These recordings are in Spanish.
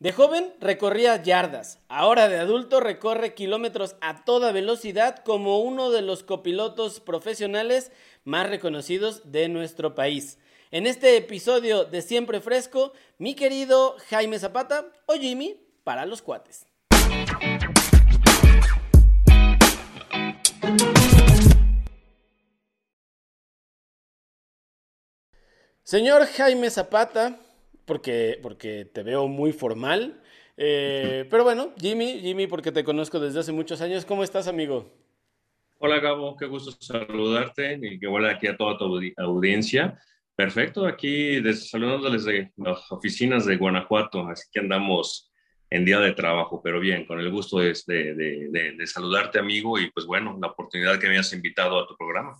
De joven recorría yardas, ahora de adulto recorre kilómetros a toda velocidad como uno de los copilotos profesionales más reconocidos de nuestro país. En este episodio de Siempre Fresco, mi querido Jaime Zapata o Jimmy para los cuates. Señor Jaime Zapata, porque, porque te veo muy formal. Eh, pero bueno, Jimmy, Jimmy, porque te conozco desde hace muchos años. ¿Cómo estás, amigo? Hola, Gabo, qué gusto saludarte y que vuelva aquí a toda tu audiencia. Perfecto, aquí saludándoles de las oficinas de Guanajuato, así que andamos en día de trabajo, pero bien, con el gusto de, de, de saludarte, amigo, y pues bueno, la oportunidad que me has invitado a tu programa.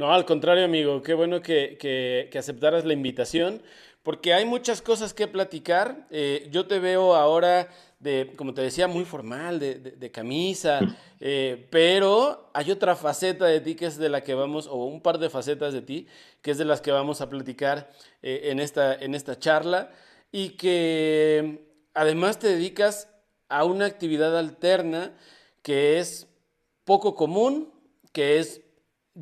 No, al contrario, amigo, qué bueno que, que, aceptaras la invitación, porque hay muchas cosas que platicar. Eh, yo te veo ahora de, como te decía, muy formal, de, de, camisa, eh, pero hay otra faceta de ti que es de la que vamos, o un par de facetas de ti, que es de las que vamos a platicar eh, en, esta, en esta charla, y que además te dedicas a una actividad alterna que es poco común, que es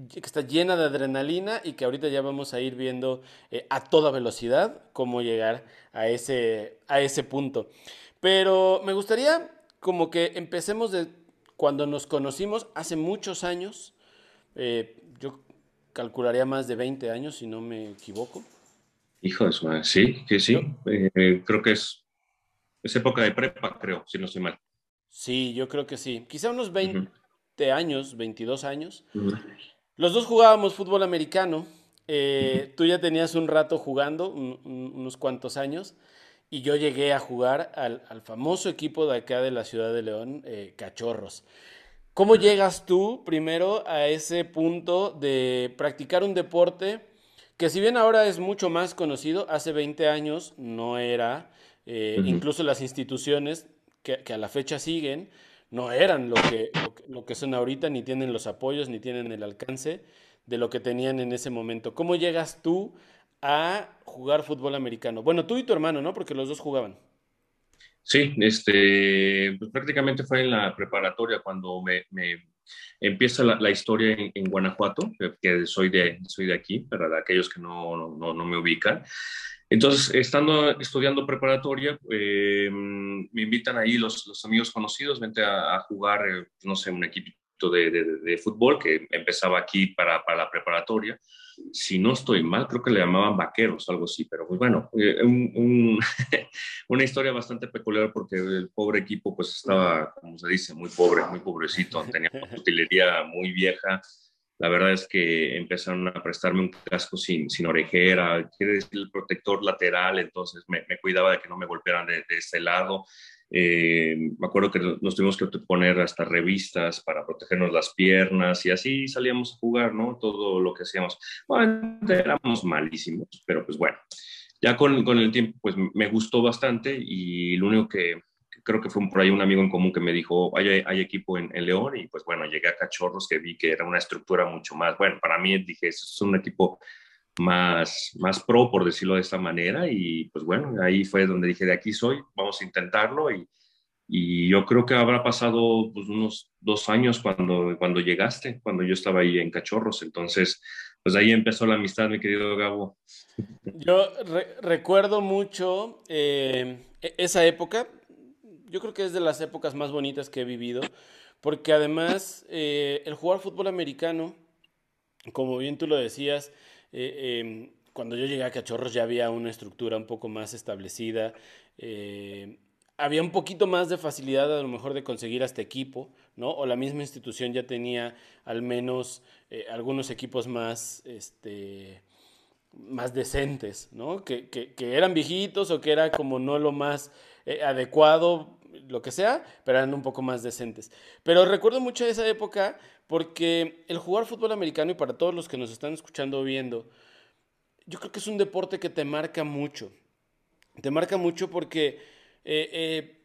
que está llena de adrenalina y que ahorita ya vamos a ir viendo eh, a toda velocidad cómo llegar a ese, a ese punto. Pero me gustaría como que empecemos de cuando nos conocimos hace muchos años, eh, yo calcularía más de 20 años si no me equivoco. Hijo de su sí, que sí, eh, creo que es, es época de prepa, creo, si no estoy mal. Sí, yo creo que sí, quizá unos 20 años, 22 años. Los dos jugábamos fútbol americano. Eh, tú ya tenías un rato jugando, unos cuantos años, y yo llegué a jugar al, famoso equipo de acá de la ciudad de León, eh, Cachorros. ¿Cómo llegas tú primero a ese punto de practicar un deporte que si bien ahora es mucho más conocido, hace 20 años no era, eh, incluso las instituciones que, que, a la fecha siguen, no eran lo que, lo son ahorita, ni tienen los apoyos, ni tienen el alcance de lo que tenían en ese momento. ¿Cómo llegas tú a jugar fútbol americano? Bueno, tú y tu hermano, ¿no? Porque los dos jugaban. Sí, este, pues prácticamente fue en la preparatoria cuando me, empieza la, historia en, Guanajuato, que soy de, soy de aquí, para aquellos que no, no, no me ubican. Entonces, estando estudiando preparatoria, eh, me invitan ahí los, los, amigos conocidos, vente a, jugar, eh, no sé, un equipito de, de, fútbol que empezaba aquí para, para, la preparatoria. Si no estoy mal, creo que le llamaban vaqueros, algo así, pero pues bueno, eh, un, una historia bastante peculiar porque el pobre equipo pues estaba, como se dice, muy pobre, muy pobrecito, tenía una utilería muy vieja, la verdad es que empezaron a prestarme un casco sin, sin orejera, quiere decir el protector lateral, entonces me, cuidaba de que no me golpearan de, de este lado. Eh, me acuerdo que nos tuvimos que poner hasta revistas para protegernos las piernas y así salíamos a jugar, ¿no? Todo lo que hacíamos. Bueno, éramos malísimos, pero pues bueno, ya con, con el tiempo pues me gustó bastante y lo único que, creo que fue por ahí un amigo en común que me dijo, hay, hay equipo en, León y pues bueno, llegué a Cachorros que vi que era una estructura mucho más, bueno, para mí dije, es un equipo más, más pro, por decirlo de esta manera, y pues bueno, ahí fue donde dije, de aquí soy, vamos a intentarlo, y, y yo creo que habrá pasado pues, unos dos años cuando, cuando llegaste, cuando yo estaba ahí en Cachorros, entonces, pues ahí empezó la amistad, mi querido Gabo. Yo recuerdo mucho eh, e-, esa época, yo creo que es de las épocas más bonitas que he vivido, porque además eh, el jugar fútbol americano, como bien tú lo decías, eh, em, cuando yo llegué a Cachorros ya había una estructura un poco más establecida, eh, había un poquito más de facilidad a lo mejor de conseguir hasta equipo, ¿no? O la misma institución ya tenía al menos algunos equipos más, este, más decentes, ¿no? Que, que, que, eran viejitos o que era como no lo más adecuado lo que sea, pero eran un poco más decentes. Pero recuerdo mucho esa época porque el jugar fútbol americano, y para todos los que nos están escuchando o viendo, yo creo que es un deporte que te marca mucho. Te marca mucho porque eh, eh,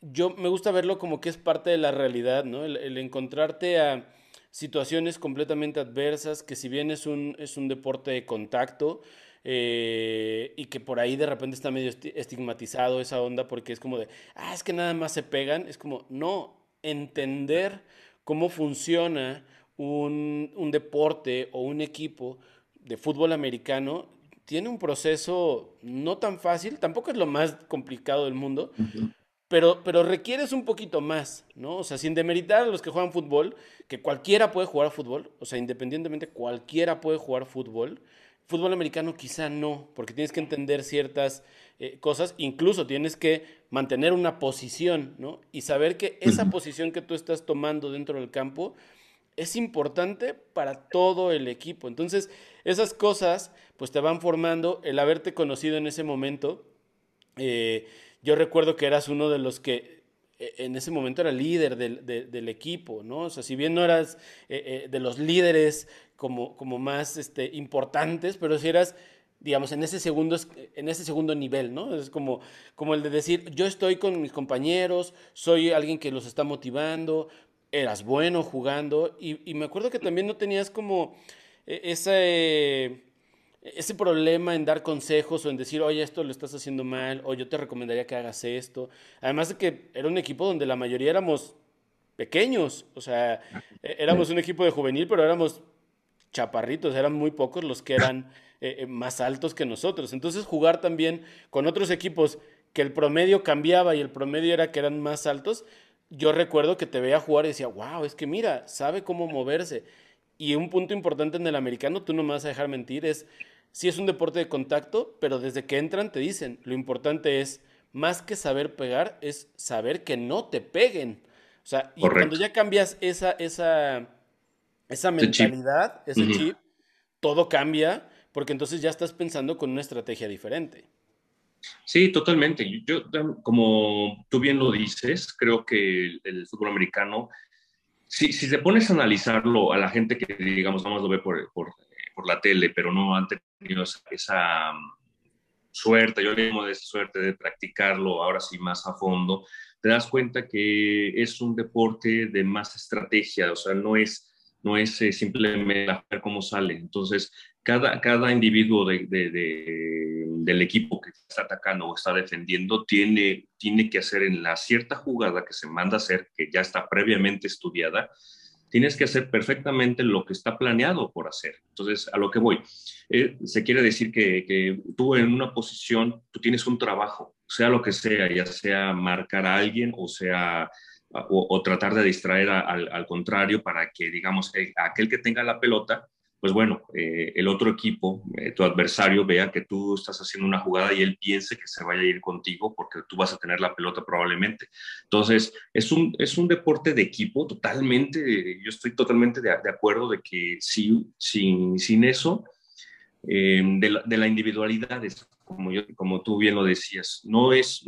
yo me gusta verlo como que es parte de la realidad, ¿no? El, encontrarte a situaciones completamente adversas, que si bien es un, es un deporte de contacto, eh, y que por ahí de repente está medio estigmatizado esa onda porque es como de, ah, es que nada más se pegan, es como, no, entender cómo funciona un, un deporte o un equipo de fútbol americano tiene un proceso no tan fácil, tampoco es lo más complicado del mundo, pero, pero requieres un poquito más, ¿no? O sea, sin demeritar a los que juegan fútbol, que cualquiera puede jugar fútbol, o sea, independientemente, cualquiera puede jugar fútbol. Fútbol americano quizá no, porque tienes que entender ciertas eh, cosas, incluso tienes que mantener una posición, ¿no? Y saber que esa posición que tú estás tomando dentro del campo es importante para todo el equipo. Entonces, esas cosas, pues te van formando, el haberte conocido en ese momento. Eh, yo recuerdo que eras uno de los que eh, en ese momento era líder del, equipo, ¿no? O sea, si bien no eras eh, de los líderes como, como más este, importantes, pero si eras digamos, en ese segundo, en ese segundo nivel, ¿no? Es como, como el de decir, yo estoy con mis compañeros, soy alguien que los está motivando, eras bueno jugando y, me acuerdo que también no tenías como e, ese, ese problema en dar consejos o en decir, oye, esto lo estás haciendo mal, o yo te recomendaría que hagas esto. Además de que era un equipo donde la mayoría éramos pequeños, o sea, e, éramos un equipo de juvenil, pero éramos chaparritos, eran muy pocos los que eran eh, eh, más altos que nosotros. Entonces jugar también con otros equipos que el promedio cambiaba y el promedio era que eran más altos, yo recuerdo que te veía jugar y decía, wow, es que mira, sabe cómo moverse. Y un punto importante en el americano, tú no me vas a dejar mentir, es, sí es un deporte de contacto, pero desde que entran te dicen, lo importante es, más que saber pegar, es saber que no te peguen. O sea, y cuando ya cambias esa, esa, esa mentalidad, ese chip, todo cambia, porque entonces ya estás pensando con una estrategia diferente. Sí, totalmente. Yo, como tú bien lo dices, creo que el, fútbol americano, si, si te pones a analizarlo a la gente que, digamos, más lo ve por, por, por la tele, pero no han tenido esa, mm, suerte, yo le llamo de suerte de practicarlo ahora sí más a fondo, te das cuenta que es un deporte de más estrategia, o sea, no es no es eh, simplemente ver cómo sale. Entonces, cada, cada individuo de, del equipo que está atacando o está defendiendo tiene, tiene que hacer en la cierta jugada que se manda a hacer, que ya está previamente estudiada, tienes que hacer perfectamente lo que está planeado por hacer. Entonces, a lo que voy, eh, se quiere decir que, que, tú en una posición, tú tienes un trabajo, sea lo que sea, ya sea marcar a alguien o sea o, tratar de distraer al, contrario para que, digamos, aquel que tenga la pelota, pues bueno, eh, el otro equipo, eh, tu adversario, vea que tú estás haciendo una jugada y él piense que se vaya a ir contigo porque tú vas a tener la pelota probablemente. Entonces, es un, es un deporte de equipo totalmente, yo estoy totalmente de, acuerdo de que si, sin, sin eso, eh, de, la, individualidad, como, yo, como tú bien lo decías, no es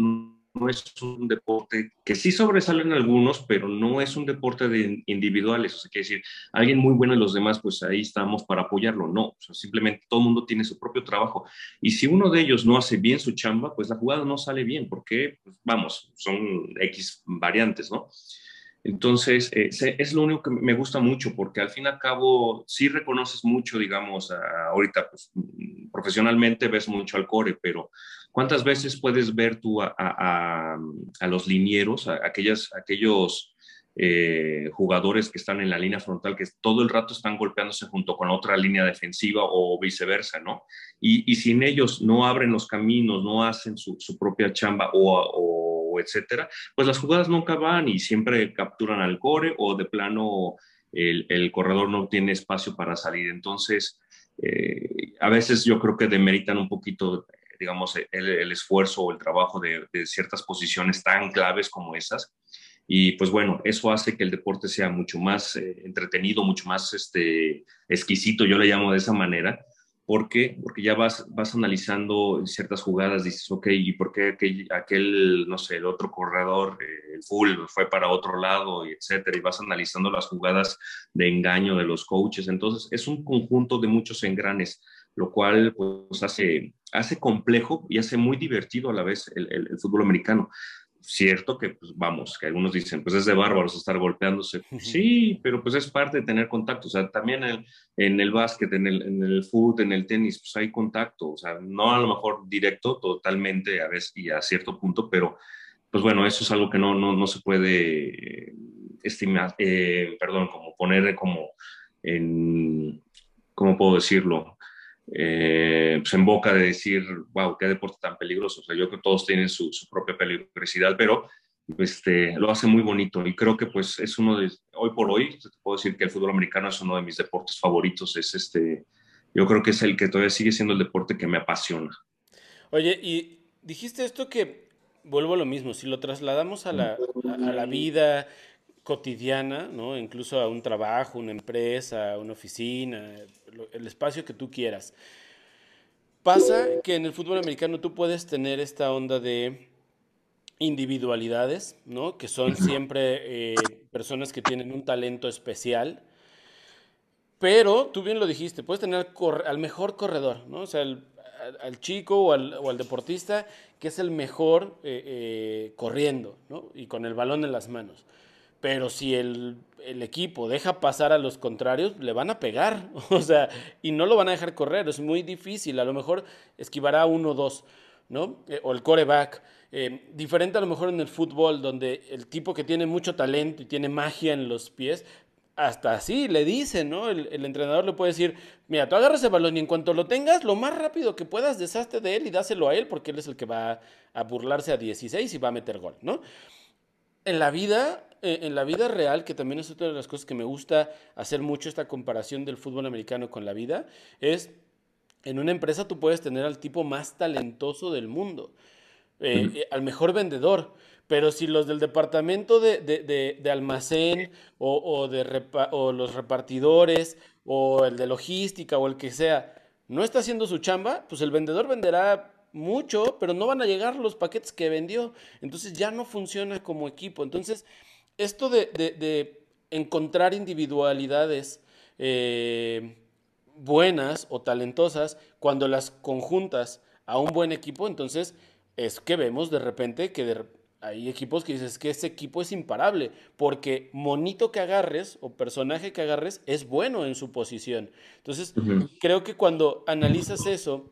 es un deporte que sí sobresalen algunos, pero no es un deporte de individuales. O sea, quiere decir, alguien muy bueno y los demás, pues ahí estamos para apoyarlo. No, simplemente todo el mundo tiene su propio trabajo. Y si uno de ellos no hace bien su chamba, pues la jugada no sale bien, porque, pues, vamos, son X variantes, ¿no? Entonces, eh, es lo único que me gusta mucho, porque al fin y al cabo sí reconoces mucho, digamos, ahorita pues, profesionalmente ves mucho al core, pero ¿cuántas veces puedes ver tú a, los linieros, a aquellas, aquellos eh, jugadores que están en la línea frontal, que todo el rato están golpeándose junto con otra línea defensiva o viceversa, ¿no? Y, sin ellos no abren los caminos, no hacen su, propia chamba o etcétera, pues las jugadas nunca van y siempre capturan al core o de plano el, corredor no tiene espacio para salir. Entonces, eh, a veces yo creo que demeritan un poquito, digamos, el, esfuerzo o el trabajo de, ciertas posiciones tan claves como esas. Y pues bueno, eso hace que el deporte sea mucho más eh, entretenido, mucho más este, exquisito, yo le llamo de esa manera, ¿Por qué? Porque ya vas, vas analizando ciertas jugadas, dices, ok, ¿y por qué aquel, no sé, el otro corredor, eh, el full, fue para otro lado, y etcétera? Y vas analizando las jugadas de engaño de los coaches. Entonces, es un conjunto de muchos engranes, lo cual pues hace, hace complejo y hace muy divertido a la vez el, el, fútbol americano. Cierto que, pues vamos, que algunos dicen, pues es de bárbaros estar golpeándose. Sí, pero pues es parte de tener contacto. O sea, también en, en el básquet, en el, en el fútbol, en el tenis, pues hay contacto. O sea, no a lo mejor directo totalmente a veces y a cierto punto, pero pues bueno, eso es algo que no, no, no se puede estimar, eh, perdón, como poner como en, ¿cómo puedo decirlo? Eh, pues en boca de decir, wow, qué deporte tan peligroso. Yo creo que todos tienen su, propia peligrosidad, pero este, lo hace muy bonito y creo que pues es uno de, hoy por hoy, te puedo decir que el fútbol americano es uno de mis deportes favoritos, es este, yo creo que es el que todavía sigue siendo el deporte que me apasiona. Oye, y dijiste esto que, vuelvo a lo mismo, si lo trasladamos a la, a la vida cotidiana, ¿no? incluso a un trabajo, una empresa, una oficina, el espacio que tú quieras. Pasa que en el fútbol americano tú puedes tener esta onda de individualidades, ¿no? que son siempre eh, personas que tienen un talento especial, pero tú bien lo dijiste, puedes tener al mejor corredor, ¿no? o sea, al, chico o al, deportista que es el mejor eh, eh, corriendo ¿no? y con el balón en las manos. Pero si el, equipo deja pasar a los contrarios, le van a pegar. O sea, y no lo van a dejar correr. Es muy difícil. A lo mejor esquivará uno o dos, ¿no? Eh, o el coreback. Eh, diferente a lo mejor en el fútbol, donde el tipo que tiene mucho talento y tiene magia en los pies, hasta así le dicen, ¿no? El, el, entrenador le puede decir, mira, tú agarras el balón y en cuanto lo tengas, lo más rápido que puedas, deshazte de él y dáselo a él porque él es el que va a burlarse a 16 y va a meter gol, ¿no? En la vida en la vida real, que también es otra de las cosas que me gusta hacer mucho esta comparación del fútbol americano con la vida, es en una empresa tú puedes tener al tipo más talentoso del mundo, eh, eh, al mejor vendedor, pero si los del departamento de, almacén o, de o los repartidores o el de logística o el que sea no está haciendo su chamba, pues el vendedor venderá mucho, pero no van a llegar los paquetes que vendió. Entonces ya no funciona como equipo. Entonces, esto de, encontrar individualidades eh, buenas o talentosas, cuando las conjuntas a un buen equipo, entonces es que vemos de repente que hay equipos que dices que ese equipo es imparable, porque monito que agarres o personaje que agarres es bueno en su posición. Entonces, creo que cuando analizas eso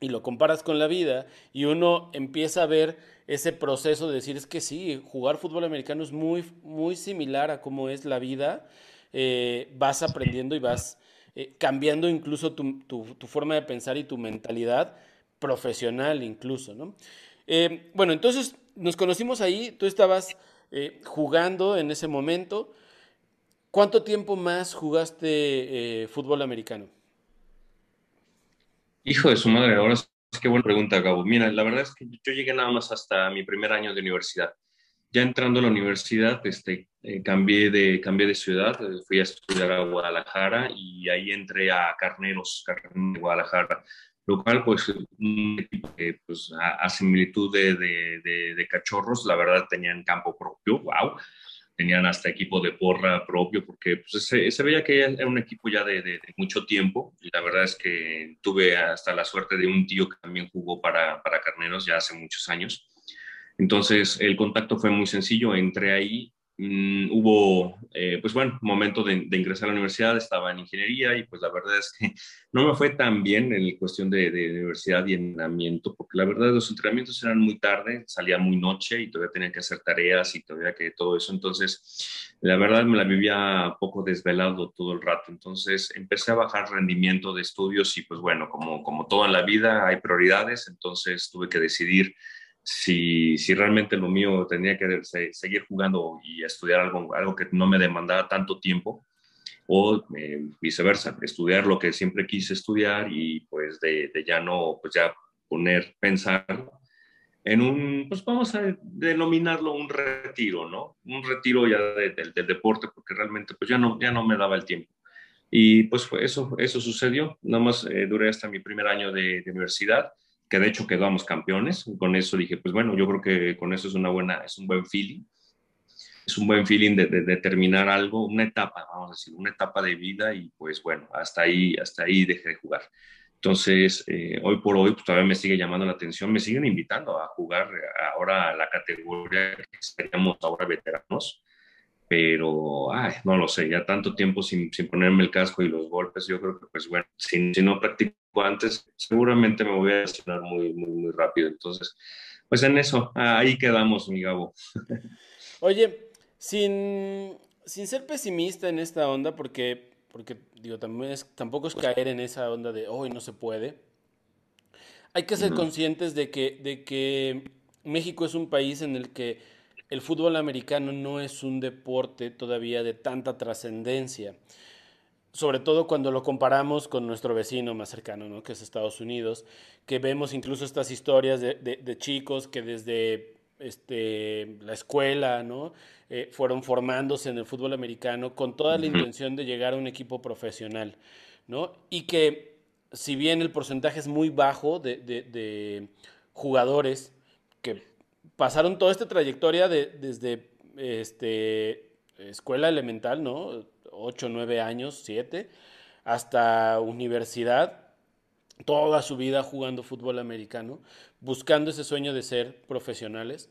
y lo comparas con la vida y uno empieza a ver ese proceso de decir es que sí, jugar fútbol americano es muy, muy similar a cómo es la vida, eh, vas aprendiendo y vas eh, cambiando incluso tu, forma de pensar y tu mentalidad profesional incluso, ¿no? Eh, bueno, entonces nos conocimos ahí, tú estabas jugando en ese momento. ¿Cuánto tiempo más jugaste fútbol americano? Hijo de su madre, ahora Qué buena pregunta, Gabo. Mira, la verdad es que yo llegué nada más hasta mi primer año de universidad. Ya entrando a la universidad, este, eh, cambié, de, cambié de ciudad, eh, fui a estudiar a Guadalajara y ahí entré a Carneros, Carneros de Guadalajara, lo cual, pues, pues, a, similitud de, de, de, cachorros, la verdad tenían campo propio, wow tenían hasta equipo de porra propio, porque pues, se, veía que era un equipo ya de, mucho tiempo. Y la verdad es que tuve hasta la suerte de un tío que también jugó para, para Carneros ya hace muchos años. Entonces el contacto fue muy sencillo, entré ahí Mm, hubo, eh, pues bueno, momento de, ingresar a la universidad, estaba en ingeniería y pues la verdad es que no me fue tan bien en cuestión de, universidad y entrenamiento, porque la verdad los entrenamientos eran muy tarde, salía muy noche y todavía tenía que hacer tareas y todavía que todo eso, entonces la verdad me la vivía poco desvelado todo el rato, entonces empecé a bajar rendimiento de estudios y pues bueno, como, como todo en la vida hay prioridades, entonces tuve que decidir si, si realmente lo mío tenía que seguir jugando y estudiar algo, algo que no me demandara tanto tiempo, o eh, viceversa, estudiar lo que siempre quise estudiar y pues de, de, ya no, pues ya poner, pensar en un, pues vamos a denominarlo un retiro, ¿no? Un retiro ya del deporte, porque realmente pues ya no, ya no me daba el tiempo. Y pues eso, eso sucedió, nada más eh, duré hasta mi primer año de, de universidad que de hecho quedamos campeones. Con eso dije, pues bueno, yo creo que con eso es una buena, es un buen feeling. Es un buen feeling de, de, terminar algo, una etapa, vamos a decir, una etapa de vida y pues bueno, hasta ahí, hasta ahí dejé de jugar. Entonces, eh, hoy por hoy, pues, todavía me sigue llamando la atención, me siguen invitando a jugar ahora a la categoría que seríamos ahora veteranos, pero, ay, no lo sé, ya tanto tiempo sin, sin ponerme el casco y los golpes, yo creo que, pues bueno, si, si no practico antes, seguramente me voy a lesionar muy, muy, muy rápido. Entonces, pues en eso, ahí quedamos, mi Gabo. Oye, sin, sin ser pesimista en esta onda, porque porque digo, también tampoco es caer en esa onda de hoy no se puede. Hay que ser conscientes de que, de que México es un país en el que el fútbol americano no es un deporte todavía de tanta trascendencia, sobre todo cuando lo comparamos con nuestro vecino más cercano, ¿no? que es Estados Unidos, que vemos incluso estas historias de, de chicos que desde este, la escuela, ¿no? Eh, fueron formándose en el fútbol americano con toda la intención de llegar a un equipo profesional, ¿no? Y que si bien el porcentaje es muy bajo de, jugadores que pasaron toda esta trayectoria desde este, escuela elemental, ¿no? 8, 9 años, 7, hasta universidad, toda su vida jugando fútbol americano, buscando ese sueño de ser profesionales.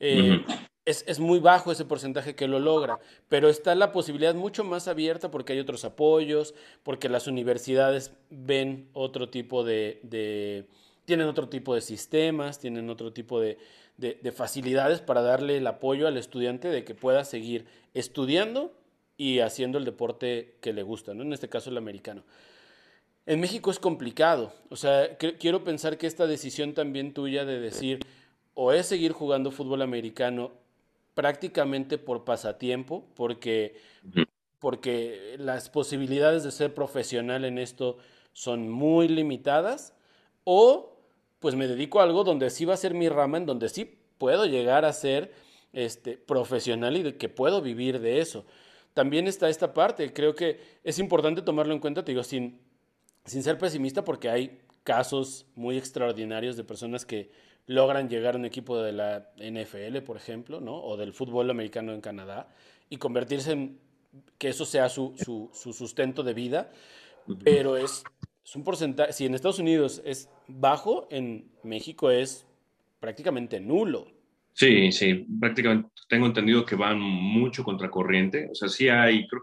Eh, es, muy bajo ese porcentaje que lo logra, pero está la posibilidad mucho más abierta porque hay otros apoyos, porque las universidades ven otro tipo de, tienen otro tipo de sistemas, tienen otro tipo de, de, facilidades para darle el apoyo al estudiante de que pueda seguir estudiando y haciendo el deporte que le gusta, ¿no? en este caso el americano. En México es complicado, o sea, quiero pensar que esta decisión también tuya de decir, o es seguir jugando fútbol americano prácticamente por pasatiempo, porque, porque las posibilidades de ser profesional en esto son muy limitadas, o pues me dedico a algo donde sí va a ser mi rama, en donde sí puedo llegar a ser este, profesional y de que puedo vivir de eso. También está esta parte, creo que es importante tomarlo en cuenta, te digo, sin sin ser pesimista, porque hay casos muy extraordinarios de personas que logran llegar a un equipo de la NFL, por ejemplo, ¿no? o del fútbol americano en Canadá, y convertirse en que eso sea su, sustento de vida, pero es, es un porcentaje, si en Estados Unidos es bajo, en México es prácticamente nulo. Sí, sí, prácticamente tengo entendido que van mucho contracorriente, o sea, sí hay, creo,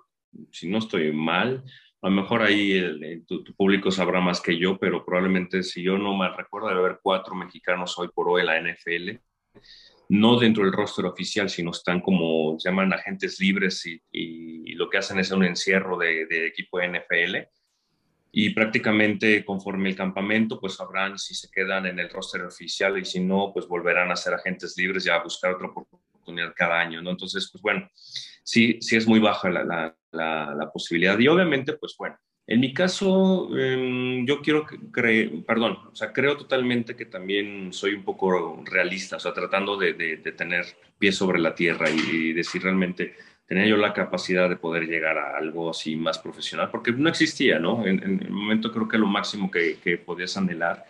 si no estoy mal, a lo mejor ahí tu, público sabrá más que yo, pero probablemente si yo no mal recuerdo, debe haber cuatro mexicanos hoy por hoy en la NFL, no dentro del roster oficial, sino están como, llaman agentes libres y, lo que hacen es un encierro de, de, equipo de NFL. Y prácticamente conforme el campamento, pues sabrán si se quedan en el roster oficial y si no, pues volverán a ser agentes libres y a buscar otra oportunidad cada año, ¿no? Entonces, pues bueno, sí, sí es muy baja la, la, posibilidad. Y obviamente, pues bueno, en mi caso, em, yo quiero creer, perdón, o sea, creo totalmente que también soy un poco realista, o sea, tratando de, tener pies sobre la tierra y, decir realmente, tenía yo la capacidad de poder llegar a algo así más profesional, porque no existía, ¿no? En, el momento creo que lo máximo que, que podías anhelar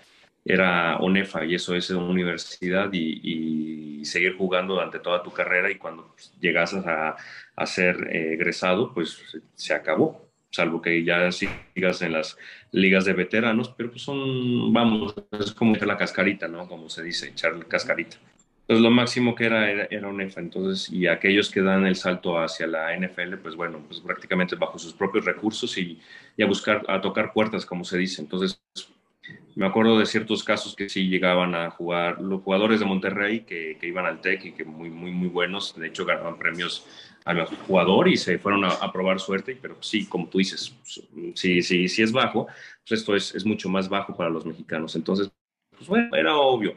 era ONEFA y eso es una universidad y, seguir jugando durante toda tu carrera y cuando pues, llegas a, a ser eh, egresado, pues se acabó, salvo que ya sigas en las ligas de veteranos, pero pues son, vamos, es como la cascarita, ¿no? Como se dice, echar cascarita. Entonces lo máximo que era, era, ONEFA, entonces, y aquellos que dan el salto hacia la NFL, pues bueno, pues prácticamente bajo sus propios recursos y, y a buscar, a tocar puertas, como se dice. Entonces, me acuerdo de ciertos casos que sí llegaban a jugar los jugadores de Monterrey que, que iban al TEC y que muy, muy, muy buenos, de hecho ganaban premios al jugador y se fueron a, probar suerte, pero sí, como tú dices, si sí, sí, es bajo, pues esto es, es, mucho más bajo para los mexicanos. Entonces, pues bueno, era obvio.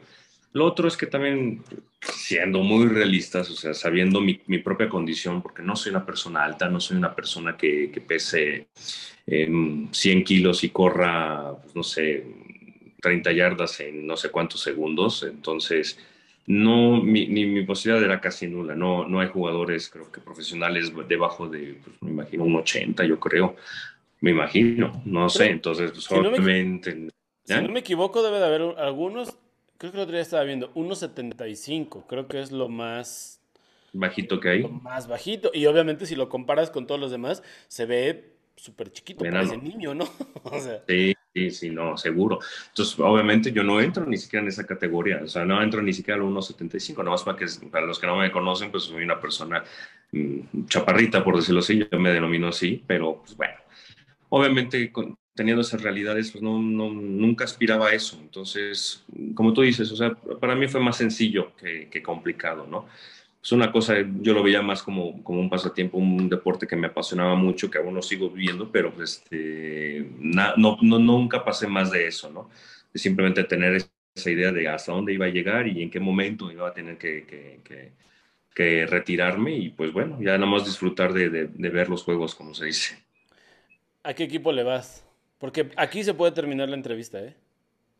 Lo otro es que también, siendo muy realistas, o sea, sabiendo mi, mi propia condición, porque no soy una persona alta, no soy una persona que, que pese 100 kilos y corra, pues, no sé, 30 yardas en no sé cuántos segundos. Entonces, no, mi, ni mi posibilidad era casi nula. No, no hay jugadores, creo que profesionales debajo de, pues, me imagino, un 80, yo creo. Me imagino, no sé. Entonces, pues, si obviamente. No me, si no me equivoco, debe de haber algunos. Creo que el otro día estaba viendo 1.75. Creo que es lo más. Bajito que hay. Lo más bajito. Y obviamente, si lo comparas con todos los demás, se ve súper chiquito, parece niño, ¿no? o sea. Sí, Sí, sí, no, seguro. Entonces, obviamente yo no entro ni siquiera en esa categoría, o sea, no entro ni siquiera al 1.75, nada más para, que, para los que no me conocen, pues soy una persona mm, chaparrita, por decirlo así, yo me denomino así, pero pues bueno, obviamente teniendo esas realidades, pues no, no, nunca aspiraba a eso. Entonces, como tú dices, o sea, para mí fue más sencillo que, complicado, ¿no? es una cosa, yo lo veía más como, como un pasatiempo, un deporte que me apasionaba mucho, que aún no sigo viviendo, pero este, no, nunca pasé más de eso, ¿no? Simplemente tener esa idea de hasta dónde iba a llegar y en qué momento iba a tener que, retirarme y pues bueno, ya nada más disfrutar de, ver los juegos, como se dice. ¿A qué equipo le vas? Porque aquí se puede terminar la entrevista, ¿eh?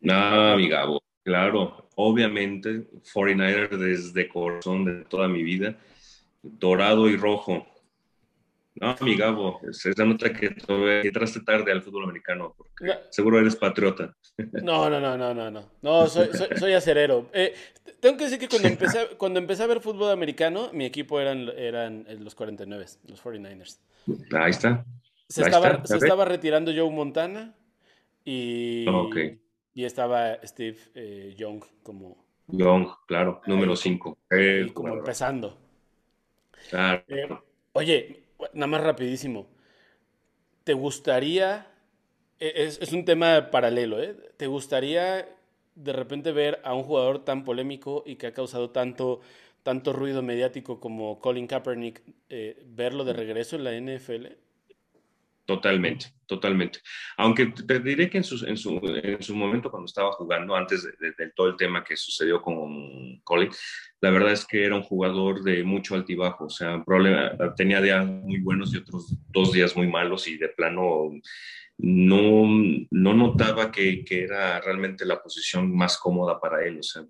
No, mi Gabo. Claro, obviamente, 49er desde corazón de toda mi vida, dorado y rojo. No, mi Gabo, se nota que entraste tarde al fútbol americano, porque seguro eres patriota. No, no, no, no, no, no, no, soy, soy, acerero. Eh, tengo que decir que cuando empecé, cuando empecé a ver fútbol americano, mi equipo eran, eran los 49, los 49ers. Ahí está. Se, estaba, se estaba retirando Joe Montana y... Okay y estaba Steve eh, Young como... Young, claro, número 5. como empezando. Claro. Eh, oye, nada más rapidísimo. ¿Te gustaría, e, es, es, un tema paralelo, ¿eh? ¿Te gustaría de repente ver a un jugador tan polémico y que ha causado tanto, tanto ruido mediático como Colin Kaepernick, eh, verlo de regreso en la NFL? Totalmente, totalmente. Aunque te diré que en su, en su, en su momento cuando estaba jugando, antes de, todo el tema que sucedió con Colin, la verdad es que era un jugador de mucho altibajo, o sea, problema, tenía días muy buenos y otros dos días muy malos y de plano no, no notaba que, que era realmente la posición más cómoda para él, o sea,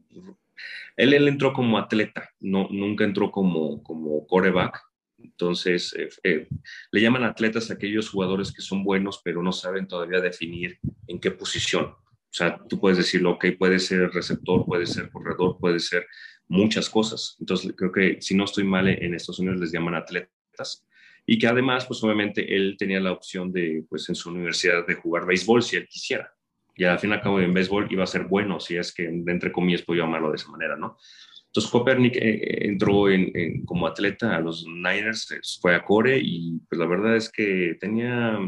él, él entró como atleta, no, nunca entró como, como coreback entonces, eh, eh, le llaman atletas a aquellos jugadores que son buenos, pero no saben todavía definir en qué posición. O sea, tú puedes decirlo, ok, puede ser receptor, puede ser corredor, puede ser muchas cosas. Entonces, creo que si no estoy mal, en Estados Unidos les llaman atletas. Y que además, pues obviamente él tenía la opción de, pues en su universidad, de jugar béisbol si él quisiera. Y al fin y al cabo en béisbol iba a ser bueno, si es que, entre comillas, puedo llamarlo de esa manera, ¿no? Entonces Copernic eh, eh, entró en, como atleta a los Niners, eh, fue a Core y pues la verdad es que tenía,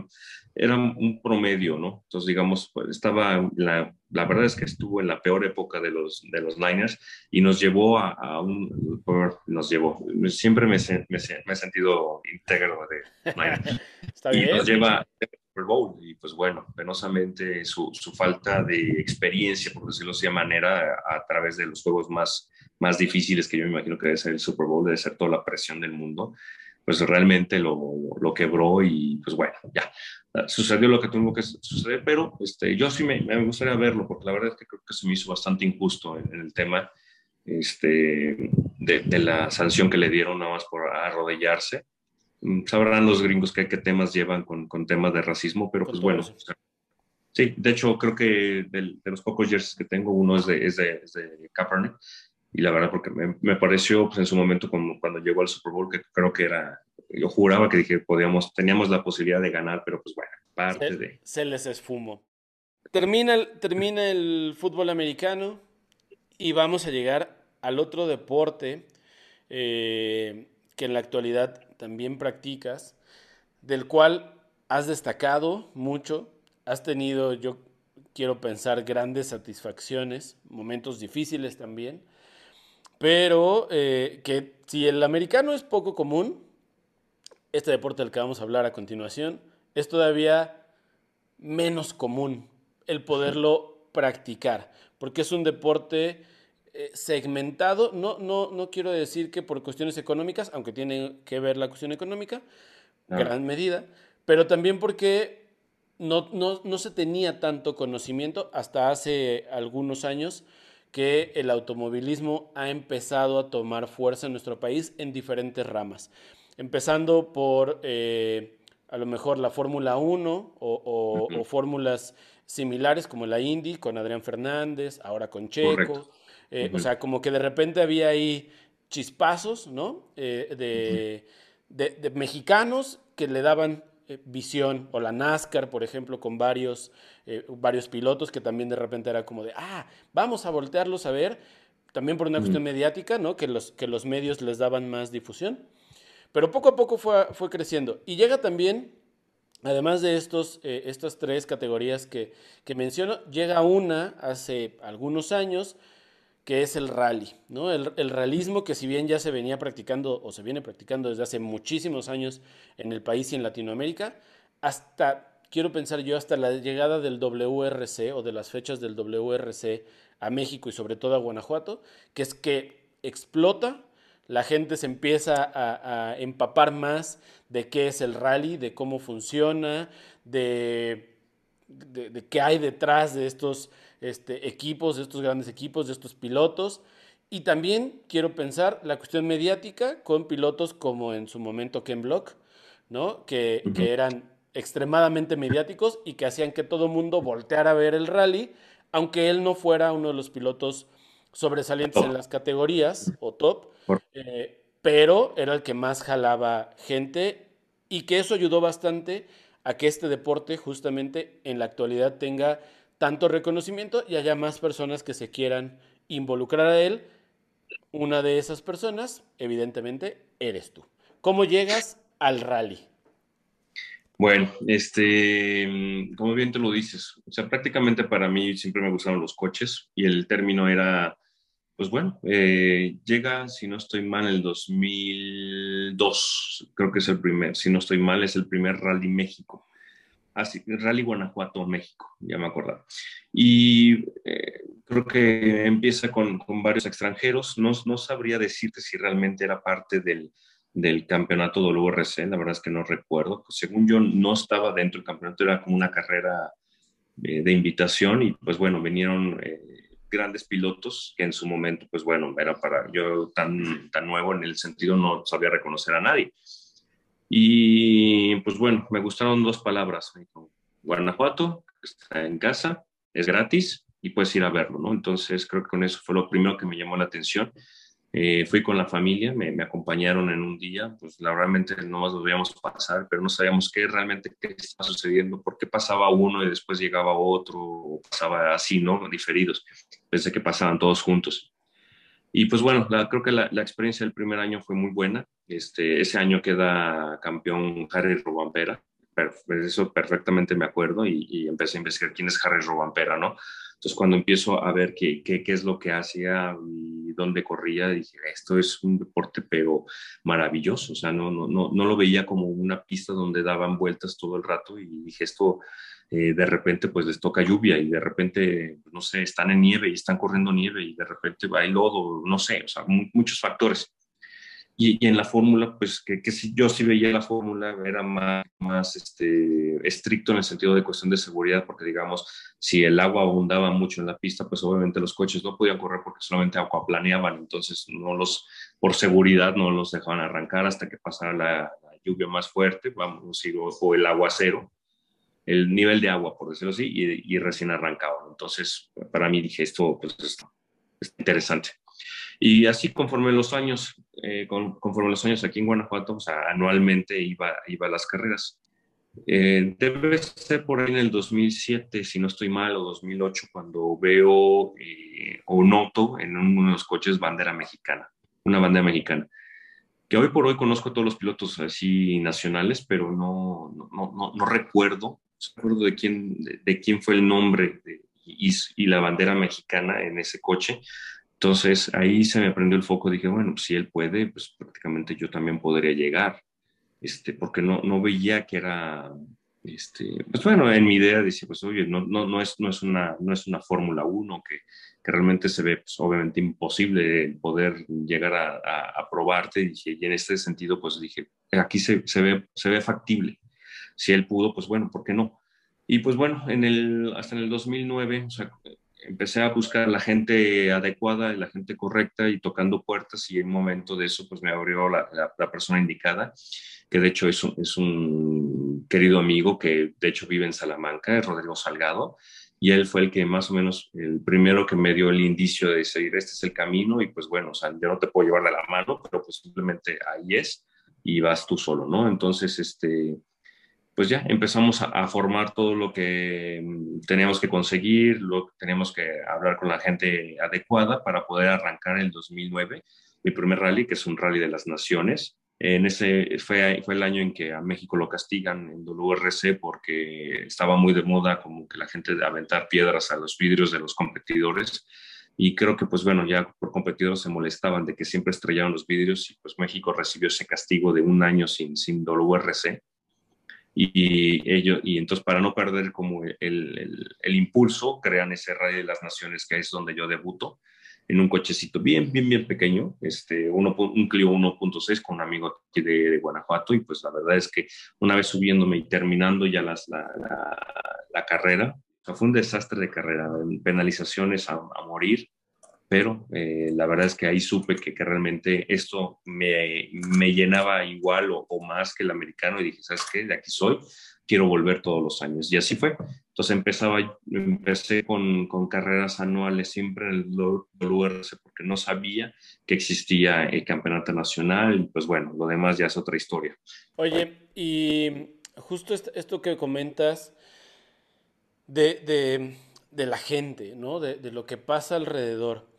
era un promedio, ¿no? Entonces digamos, pues, estaba, la, la, verdad es que estuvo en la peor época de los, de los Niners y nos llevó a, un, nos llevó, siempre me, me, he sentido íntegro de Niners. Está bien. Y nos lleva Bowl y pues bueno, penosamente su, su falta de experiencia, por decirlo de manera, a través de los juegos más más difíciles que yo me imagino que debe ser el Super Bowl, debe ser toda la presión del mundo, pues realmente lo, lo quebró y pues bueno, ya, sucedió lo que tuvo que suceder, pero este, yo sí me, me gustaría verlo, porque la verdad es que creo que se me hizo bastante injusto en, el tema este, de, de, la sanción que le dieron nada más por arrodillarse. Mm, sabrán los gringos qué, qué temas llevan con, con, temas de racismo, pero pues bueno. Sí, de hecho creo que de, de los pocos jerseys que tengo, uno es de, es de, es de Kaepernick y la verdad porque me, me pareció pues, en su momento como cuando llegó al Super Bowl que creo que era, yo juraba que dije, podíamos, teníamos la posibilidad de ganar, pero pues bueno, parte de... Se les esfumó. Termina el, termina el fútbol americano y vamos a llegar al otro deporte eh, que en la actualidad también practicas, del cual has destacado mucho, has tenido, yo quiero pensar, grandes satisfacciones, momentos difíciles también, pero eh, que si el americano es poco común, este deporte del que vamos a hablar a continuación es todavía menos común el poderlo practicar, porque es un deporte segmentado, no, no, no quiero decir que por cuestiones económicas, aunque tiene que ver la cuestión económica, gran medida, pero también porque no, no, no se tenía tanto conocimiento hasta hace algunos años que el automovilismo ha empezado a tomar fuerza en nuestro país en diferentes ramas. Empezando por eh, a lo mejor la Fórmula 1 o, fórmulas similares como la Indy con Adrián Fernández, ahora con Checo. Eh, o sea, como que de repente había ahí chispazos, ¿no? Eh, de, de, mexicanos que le daban eh, visión, o la NASCAR, por ejemplo, con varios, varios pilotos que también de repente era como de, ah, vamos a voltearlos a ver, también por una cuestión mediática, ¿no? Que los, que los medios les daban más difusión. Pero poco a poco fue, fue creciendo. Y llega también, además de estos, eh, estas tres categorías que, que menciono, llega una hace algunos años, que es el rally, ¿no? El, realismo que si bien ya se venía practicando o se viene practicando desde hace muchísimos años en el país y en Latinoamérica, hasta, quiero pensar yo, hasta la llegada del WRC o de las fechas del WRC a México y sobre todo a Guanajuato, que es que explota, la gente se empieza a, empapar más de qué es el rally, de cómo funciona, de qué hay detrás de estos este, equipos, de estos grandes equipos, de estos pilotos. Y también quiero pensar la cuestión mediática con pilotos como en su momento Ken Block, ¿no? Que, uh -huh. que eran extremadamente mediáticos y que hacían que todo el mundo volteara a ver el rally, aunque él no fuera uno de los pilotos sobresalientes en las categorías o top, eh, pero era el que más jalaba gente y que eso ayudó bastante a que este deporte justamente en la actualidad tenga tanto reconocimiento y haya más personas que se quieran involucrar a él. Una de esas personas, evidentemente, eres tú. ¿Cómo llegas al rally? Bueno, este, como bien te lo dices, o sea, prácticamente para mí siempre me gustaron los coches y el término era, pues bueno, eh, llega, si no estoy mal, el 2002, creo que es el primer, si no estoy mal, es el primer Rally México así, Rally Guanajuato, México, ya me acuerdo. Y eh, creo que empieza con, con varios extranjeros. No, no, sabría decirte si realmente era parte del, del campeonato WRC, la verdad es que no recuerdo. Pues según yo, no estaba dentro del campeonato, era como una carrera de, de invitación y pues bueno, vinieron eh, grandes pilotos que en su momento, pues bueno, era para yo tan, tan nuevo en el sentido no sabía reconocer a nadie. Y pues bueno, me gustaron dos palabras. Guanajuato, está en casa, es gratis y puedes ir a verlo, ¿no? Entonces creo que con eso fue lo primero que me llamó la atención. Eh, fui con la familia, me, acompañaron en un día, pues la, realmente no nos debíamos pasar, pero no sabíamos qué realmente qué estaba sucediendo, por qué pasaba uno y después llegaba otro, o pasaba así, ¿no? Diferidos. Pensé que pasaban todos juntos. Y pues bueno, creo que la, experiencia del primer año fue muy buena. Este, ese año queda campeón Harry Robampera, eso perfectamente me acuerdo y, y, empecé a investigar quién es Harry Robampera, ¿no? Entonces cuando empiezo a ver qué, qué, qué es lo que hacía y dónde corría, dije, esto es un deporte pero maravilloso, o sea, no, no, no, no lo veía como una pista donde daban vueltas todo el rato y dije, esto eh, de repente pues les toca lluvia y de repente, no sé, están en nieve y están corriendo nieve y de repente hay lodo, no sé, o sea, muchos factores. Y, y, en la fórmula, pues que, que si yo sí veía la fórmula, era más, más este, estricto en el sentido de cuestión de seguridad, porque digamos, si el agua abundaba mucho en la pista, pues obviamente los coches no podían correr porque solamente acuaplaneaban, entonces no los, por seguridad no los dejaban arrancar hasta que pasara la, la lluvia más fuerte, vamos o el aguacero, el nivel de agua, por decirlo así, y, y recién arrancado. Entonces, para mí dije, esto pues, es, es interesante. Y así conforme los años, eh, con, conforme los años aquí en Guanajuato, o sea, anualmente iba, iba a las carreras. Eh, debe ser por ahí en el 2007, si no estoy mal, o 2008, cuando veo eh, o noto en uno de los coches bandera mexicana, una bandera mexicana. Que hoy por hoy conozco a todos los pilotos así nacionales, pero no, no, no, no recuerdo, recuerdo de quién, de, de, quién fue el nombre de, y, y, la bandera mexicana en ese coche, entonces ahí se me prendió el foco, dije, bueno, pues, si él puede, pues prácticamente yo también podría llegar, este, porque no, no veía que era, este, pues bueno, en mi idea decía, pues oye, no, no, no, es, no es una, no es una Fórmula 1 que, que, realmente se ve pues, obviamente imposible poder llegar a, a, a probarte, y, dije, y en este sentido, pues dije, aquí se, se, ve, se ve factible. Si él pudo, pues bueno, ¿por qué no? Y pues bueno, hasta en el 2009, o sea, empecé a buscar la gente adecuada, la gente correcta y tocando puertas y en un momento de eso pues me abrió la, persona indicada, que de hecho es un, querido amigo que de hecho vive en Salamanca, es Rodrigo Salgado, y él fue el que más o menos el primero que me dio el indicio de decir, este es el camino y pues bueno, o yo no te puedo llevar de la mano, pero pues simplemente ahí es y vas tú solo, ¿no? Entonces, este, pues ya empezamos a, formar todo lo que mm, teníamos que conseguir, lo teníamos que hablar con la gente adecuada para poder arrancar el 2009, mi primer rally, que es un rally de las naciones. En ese fue, fue el año en que a México lo castigan en WRC porque estaba muy de moda como que la gente de aventar piedras a los vidrios de los competidores y creo que pues bueno, ya por competidores se molestaban de que siempre estrellaban los vidrios y pues México recibió ese castigo de un año sin, sin WRC y ellos y entonces para no perder como el, el, el, impulso crean ese Rally de las Naciones que es donde yo debuto en un cochecito bien bien bien pequeño este uno, un Clio 1.6 con un amigo aquí de, Guanajuato y pues la verdad es que una vez subiéndome y terminando ya las, la, la, carrera fue un desastre de carrera penalizaciones a, a morir pero eh, la verdad es que ahí supe que, realmente esto me, me llenaba igual o, más que el americano y dije, ¿sabes qué? De aquí soy, quiero volver todos los años. Y así fue. Entonces empezaba, empecé con, con carreras anuales siempre en el WRC porque no sabía que existía el campeonato nacional y pues bueno, lo demás ya es otra historia. Oye, y justo esto que comentas de, de, la gente, ¿no? De lo que pasa alrededor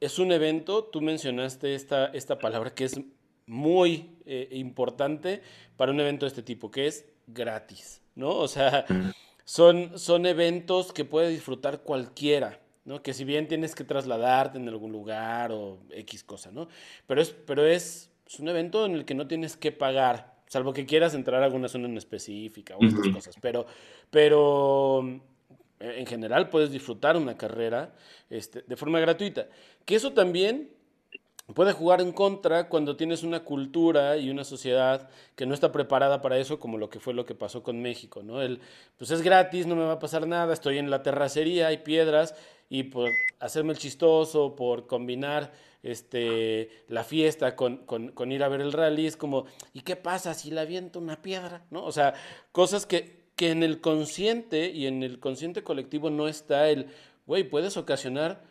es un evento, tú mencionaste esta, esta palabra que es muy eh, importante para un evento de este tipo, que es gratis, ¿no? O sea, son, son eventos que puede disfrutar cualquiera, ¿no? Que si bien tienes que trasladarte en algún lugar o X cosa, ¿no? Pero es, pero es, un evento en el que no tienes que pagar, salvo que quieras entrar a alguna zona en específica o estas cosas, pero, pero en general puedes disfrutar una carrera este, de forma gratuita. Que eso también puede jugar en contra cuando tienes una cultura y una sociedad que no está preparada para eso, como lo que fue lo que pasó con México, ¿no? El, pues es gratis, no me va a pasar nada, estoy en la terracería, hay piedras, y por hacerme el chistoso, por combinar este, la fiesta con, con, ir a ver el rally, es como, ¿y qué pasa si le aviento una piedra? ¿No? O sea, cosas que, que en el consciente y en el consciente colectivo no está el, güey, puedes ocasionar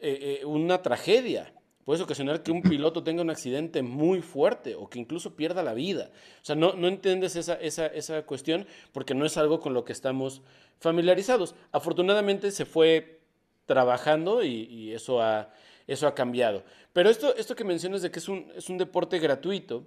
eh, eh, una tragedia, puedes ocasionar que un piloto tenga un accidente muy fuerte o que incluso pierda la vida. O sea, no, no entiendes esa, esa, esa cuestión porque no es algo con lo que estamos familiarizados. Afortunadamente se fue trabajando y, y eso, ha, eso ha cambiado. Pero esto, esto que mencionas de que es un, es un deporte gratuito,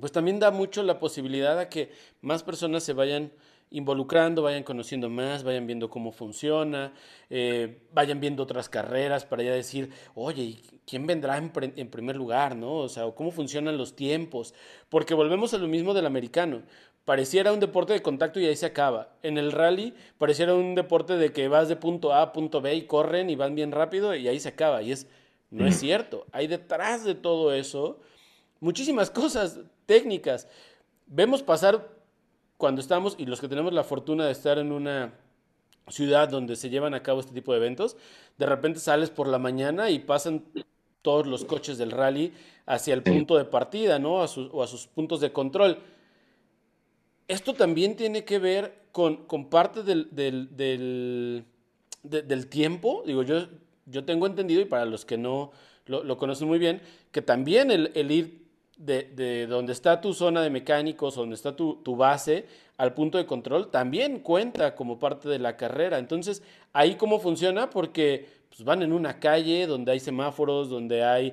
pues también da mucho la posibilidad a que más personas se vayan involucrando, vayan conociendo más, vayan viendo cómo funciona, eh, vayan viendo otras carreras para ya decir, oye, ¿quién vendrá en, en, primer lugar? ¿no? O sea, cómo funcionan los tiempos. Porque volvemos a lo mismo del americano. Pareciera un deporte de contacto y ahí se acaba. En el rally pareciera un deporte de que vas de punto A a punto B y corren y van bien rápido y ahí se acaba. Y es, no es cierto. Hay detrás de todo eso muchísimas cosas técnicas. Vemos pasar cuando estamos, y los que tenemos la fortuna de estar en una ciudad donde se llevan a cabo este tipo de eventos, de repente sales por la mañana y pasan todos los coches del rally hacia el punto de partida, ¿no? o a sus puntos de control. Esto también tiene que ver con, con parte del, del, del, tiempo. Digo, yo, yo tengo entendido, y para los que no lo, lo conocen muy bien, que también el, el ir de, de, donde está tu zona de mecánicos, donde está tu, tu, base, al punto de control, también cuenta como parte de la carrera. Entonces, ahí cómo funciona, porque pues, van en una calle donde hay semáforos, donde hay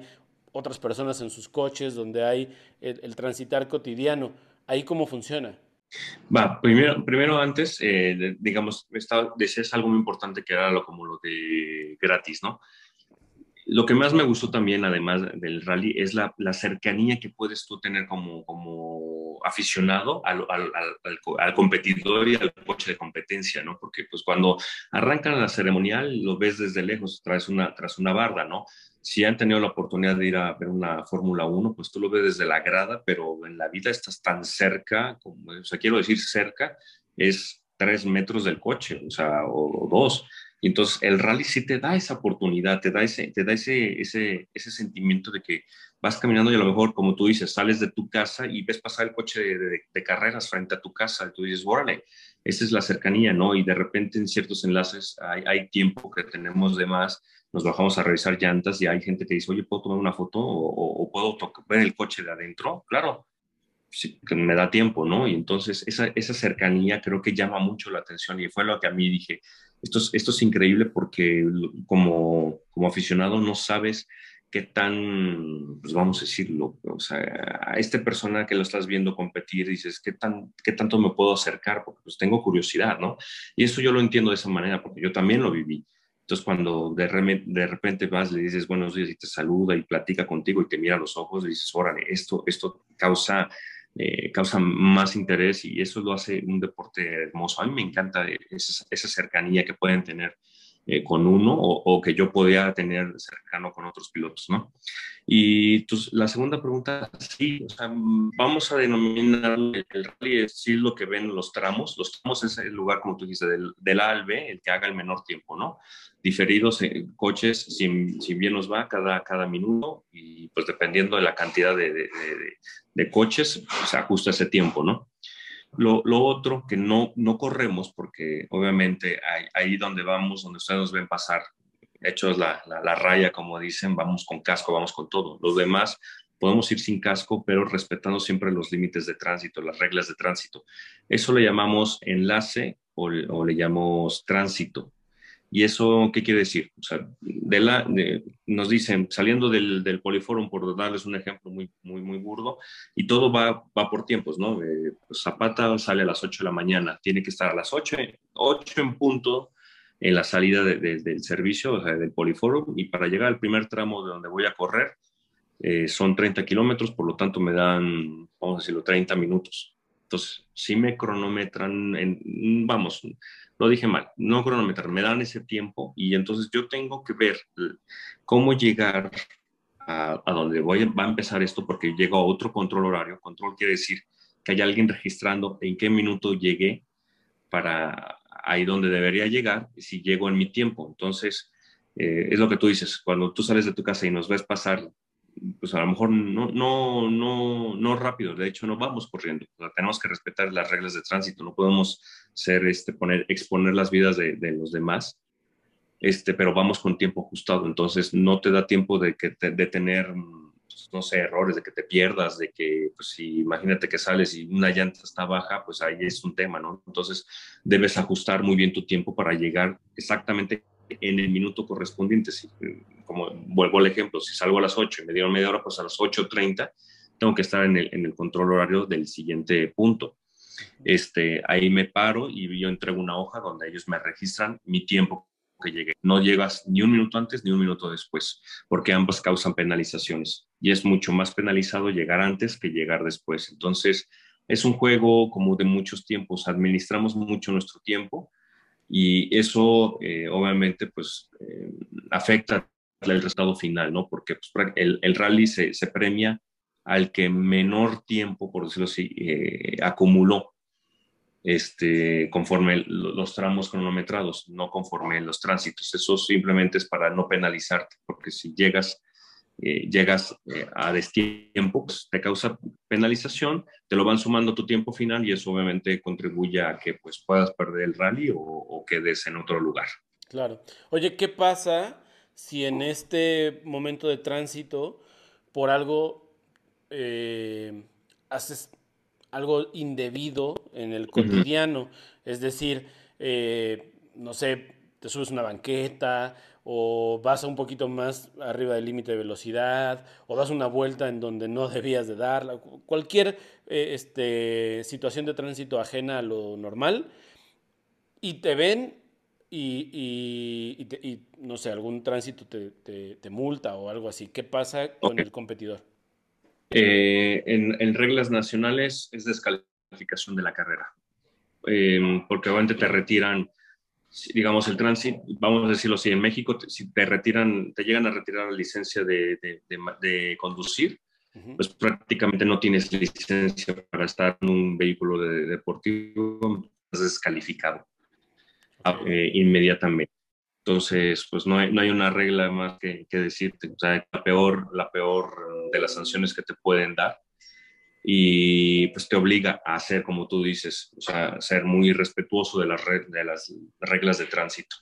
otras personas en sus coches, donde hay el, transitar cotidiano. Ahí cómo funciona. Va, primero, primero antes, eh, digamos, algo muy importante que era como lo de gratis, ¿no? Lo que más me gustó también, además del rally, es la, la cercanía que puedes tú tener como, como aficionado al, al, al, competidor y al coche de competencia, ¿no? Porque pues cuando arrancan la ceremonial lo ves desde lejos, tras una, tras una barda, ¿no? Si han tenido la oportunidad de ir a ver una Fórmula 1, pues tú lo ves desde la grada, pero en la vida estás tan cerca, como, o sea, quiero decir cerca, es tres metros del coche, o sea, o, o dos. Y entonces el rally sí te da esa oportunidad, te da ese, te da ese, ese, ese sentimiento de que vas caminando y a lo mejor, como tú dices, sales de tu casa y ves pasar el coche de, carreras frente a tu casa y tú dices, órale, esa es la cercanía, ¿no? Y de repente en ciertos enlaces hay, hay, tiempo que tenemos de más, nos bajamos a revisar llantas y hay gente que dice, oye, ¿puedo tomar una foto o, puedo ver el coche de adentro? Claro, que me da tiempo, ¿no? Y entonces esa, esa cercanía creo que llama mucho la atención y fue lo que a mí dije, esto es, increíble porque como, como aficionado no sabes qué tan, pues vamos a decirlo, o sea, a esta persona que lo estás viendo competir, dices, ¿qué, tan, qué tanto me puedo acercar? Porque pues tengo curiosidad, ¿no? Y eso yo lo entiendo de esa manera, porque yo también lo viví. Entonces, cuando de, de repente vas, le dices buenos días y te saluda y platica contigo y te mira los ojos, dices, órale, esto, esto causa, eh, causa más interés y eso lo hace un deporte hermoso. A mí me encanta esa, esa cercanía que pueden tener eh, con uno o, que yo podía tener cercano con otros pilotos, ¿no? Y pues, la segunda pregunta, sí, o sea, vamos a denominar el rally, es sí lo que ven los tramos. Los tramos es el lugar, como tú dijiste, del, del A el que haga el menor tiempo, ¿no? Diferidos en coches, si, bien nos va cada, cada minuto y pues dependiendo de la cantidad de, de coches, se ajusta ese tiempo, ¿no? Lo, otro que no, no corremos, porque obviamente ahí, donde vamos, donde ustedes nos ven pasar, hechos la, la, raya, como dicen, vamos con casco, vamos con todo. Los demás podemos ir sin casco, pero respetando siempre los límites de tránsito, las reglas de tránsito. Eso le llamamos enlace o, o le llamamos tránsito. ¿Y eso qué quiere decir? O sea, nos dicen, saliendo del, Poliforum, por darles un ejemplo muy, muy, muy burdo, y todo va, va por tiempos, ¿no? Eh, Zapata sale a las 8 de la mañana, tiene que estar a las 8, 8 en punto en la salida del servicio, o sea, del Poliforum, y para llegar al primer tramo de donde voy a correr, eh, son 30 kilómetros, por lo tanto me dan, vamos a decirlo, 30 minutos. Entonces, si me cronometran, en, vamos, lo dije mal, no cronometrar, me dan ese tiempo y entonces yo tengo que ver cómo llegar a, donde voy, va a empezar esto porque llego a otro control horario. Control quiere decir que hay alguien registrando en qué minuto llegué para ahí donde debería llegar y si llego en mi tiempo. Entonces, eh, es lo que tú dices, cuando tú sales de tu casa y nos ves pasar pues a lo mejor no, no, no, no rápido, de hecho no vamos corriendo, tenemos que respetar las reglas de tránsito, no podemos ser, este, poner, exponer las vidas de, los demás, este, pero vamos con tiempo ajustado, entonces no te da tiempo de, que de tener, pues, no sé, errores, de que te pierdas, de que, pues si imagínate que sales y una llanta está baja, pues ahí es un tema, ¿no? Entonces debes ajustar muy bien tu tiempo para llegar exactamente en el minuto correspondiente. Si, como vuelvo al ejemplo, si salgo a las 8 y me dieron media hora, pues a las 8.30 tengo que estar en el, en el, control horario del siguiente punto. Este, ahí me paro y yo entrego una hoja donde ellos me registran mi tiempo que llegué. No llegas ni un minuto antes ni un minuto después, porque ambas causan penalizaciones y es mucho más penalizado llegar antes que llegar después. Entonces, es un juego como de muchos tiempos, administramos mucho nuestro tiempo y eso eh, obviamente pues eh, afecta el resultado final, ¿no? Porque pues, el, rally se, se, premia al que menor tiempo, por decirlo así, eh, acumuló este, conforme los tramos cronometrados, no conforme los tránsitos. Eso simplemente es para no penalizarte, porque si llegas eh, llegas eh, a destiempo, pues, te causa penalización, te lo van sumando tu tiempo final y eso obviamente contribuye a que pues, puedas perder el rally o, quedes en otro lugar. Claro. Oye, ¿qué pasa si en este momento de tránsito, por algo, eh, haces algo indebido en el cotidiano? Es decir, no sé, te subes una banqueta o vas un poquito más arriba del límite de velocidad, o das una vuelta en donde no debías de darla, cualquier eh, este, situación de tránsito ajena a lo normal, y te ven y, no sé, algún tránsito te, multa o algo así. ¿Qué pasa con el competidor? Eh, en, reglas nacionales es descalificación de la carrera, eh, porque obviamente te retiran digamos, el tránsito, vamos a decirlo así, en México, si te retiran, te llegan a retirar la licencia de, de, conducir, pues prácticamente no tienes licencia para estar en un vehículo deportivo, estás descalificado eh, inmediatamente. Entonces, pues no hay, no hay una regla más que, que decirte. O sea, la peor, la peor de las sanciones que te pueden dar y pues te obliga a hacer, como tú dices, o sea, ser muy respetuoso de las, reglas de tránsito.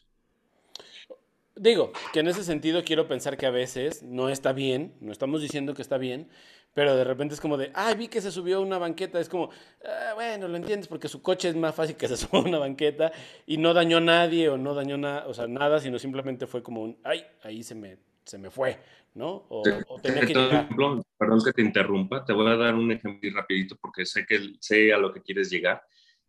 Digo, que en ese sentido quiero pensar que a veces no está bien, no estamos diciendo que está bien, pero de repente es como de, ay, vi que se subió a una banqueta, es como, ah, bueno, lo entiendes porque su coche es más fácil que se suba a una banqueta y no dañó a nadie o no dañó nada, o sea, nada, sino simplemente fue como un, ay, ahí se me, se me fue, ¿no? O, tenía que ejemplo, perdón que te interrumpa, te voy a dar un ejemplo rapidito porque sé que sé a lo que quieres llegar.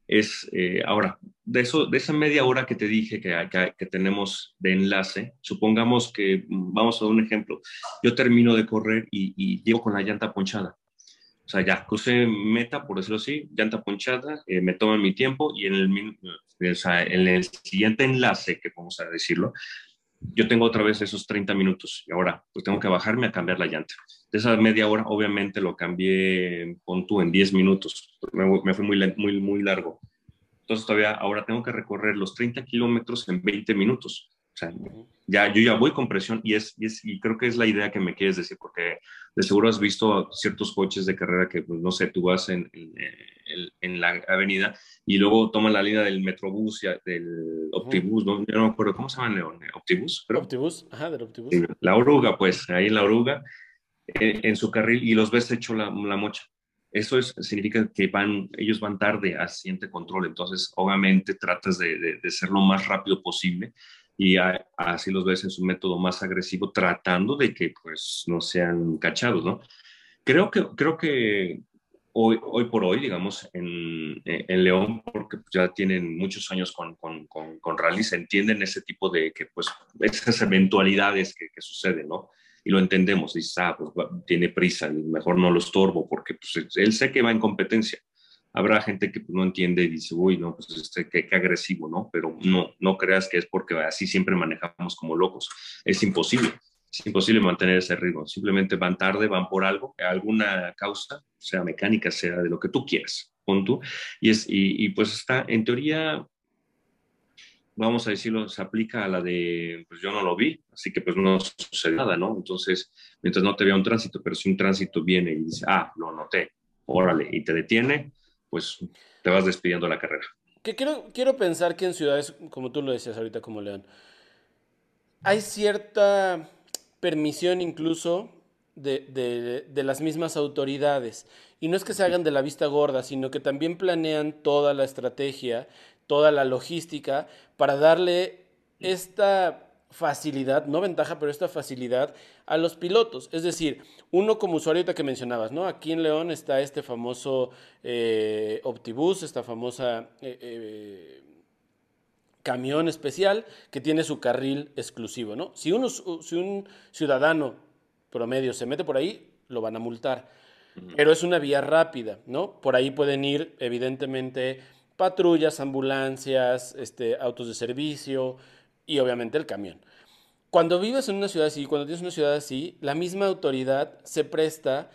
Es, eh, ahora, de, eso, de esa media hora que te dije que, que, tenemos de enlace, supongamos que, mm, vamos a dar un ejemplo, yo termino de correr y, y llego con la llanta ponchada. O sea, ya crucé meta, por decirlo así, llanta ponchada, eh, me toma mi tiempo y en el, en el siguiente enlace, que vamos a decirlo, yo tengo otra vez esos 30 minutos y ahora pues tengo que bajarme a cambiar la llanta. De esa media hora, obviamente lo cambié, pon tú, en 10 minutos. Me, fue muy, muy, muy largo. Entonces todavía ahora tengo que recorrer los 30 kilómetros en 20 minutos. O sea, ya, yo ya voy con presión y, es, y, creo que es la idea que me quieres decir, porque de seguro has visto ciertos coches de carrera que, pues, no sé, tú vas en, en, la avenida y luego toman la línea del Metrobús, del Optibus, ¿no? Yo no me acuerdo, ¿cómo se llama, León? ¿Optibus? Pero, Optibus, ajá, del Optibus. La oruga, pues, ahí en la oruga, en, su carril y los ves hecho la, la mocha. Eso es, significa que van, ellos van tarde a siguiente control, entonces obviamente tratas de, de, de ser lo más rápido posible y así los ves en su método más agresivo, tratando de que pues no sean cachados, ¿no? Creo que, creo que hoy, hoy por hoy, digamos, en, en León, porque ya tienen muchos años con, con, con, rally, se entienden ese tipo de, que pues, esas eventualidades que, que suceden, ¿no? Y lo entendemos, dices, ah, pues tiene prisa, mejor no lo estorbo, porque pues, él sé que va en competencia habrá gente que pues, no entiende y dice, uy, no, pues este, qué, agresivo, ¿no? Pero no, no creas que es porque así siempre manejamos como locos. Es imposible, es imposible mantener ese ritmo. Simplemente van tarde, van por algo, alguna causa, sea mecánica, sea de lo que tú quieras, punto. Y, es, y, pues está, en teoría, vamos a decirlo, se aplica a la de, pues yo no lo vi, así que pues no sucede nada, ¿no? Entonces, mientras no te vea un tránsito, pero si un tránsito viene y dice, ah, lo noté, órale, y te detiene, pues te vas despidiendo la carrera. Que quiero, quiero pensar que en ciudades, como tú lo decías ahorita, como León, hay cierta permisión incluso de, de, las mismas autoridades. Y no es que se hagan de la vista gorda, sino que también planean toda la estrategia, toda la logística para darle esta facilidad, no ventaja, pero esta facilidad a los pilotos. Es decir, uno como usuario que mencionabas, ¿no? Aquí en León está este famoso eh, Optibus, esta famosa eh, eh, camión especial que tiene su carril exclusivo, ¿no? Si, uno, si un ciudadano promedio se mete por ahí, lo van a multar. Pero es una vía rápida, ¿no? Por ahí pueden ir, evidentemente, patrullas, ambulancias, este, autos de servicio, y obviamente el camión. Cuando vives en una ciudad así, cuando tienes una ciudad así, la misma autoridad se presta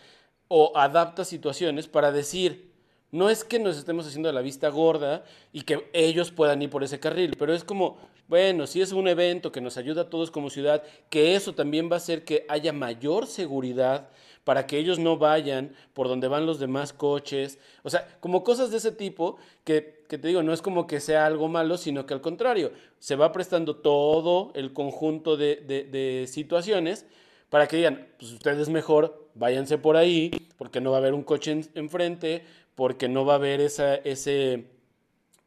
o adapta situaciones para decir, no es que nos estemos haciendo la vista gorda y que ellos puedan ir por ese carril, pero es como, bueno, si es un evento que nos ayuda a todos como ciudad, que eso también va a hacer que haya mayor seguridad para que ellos no vayan por donde van los demás coches. O sea, como cosas de ese tipo que, te digo, no es como que sea algo malo, sino que al contrario, se va prestando todo el conjunto de, situaciones para que digan, pues ustedes mejor váyanse por ahí, porque no va a haber un coche enfrente, porque no va a haber esa, ese,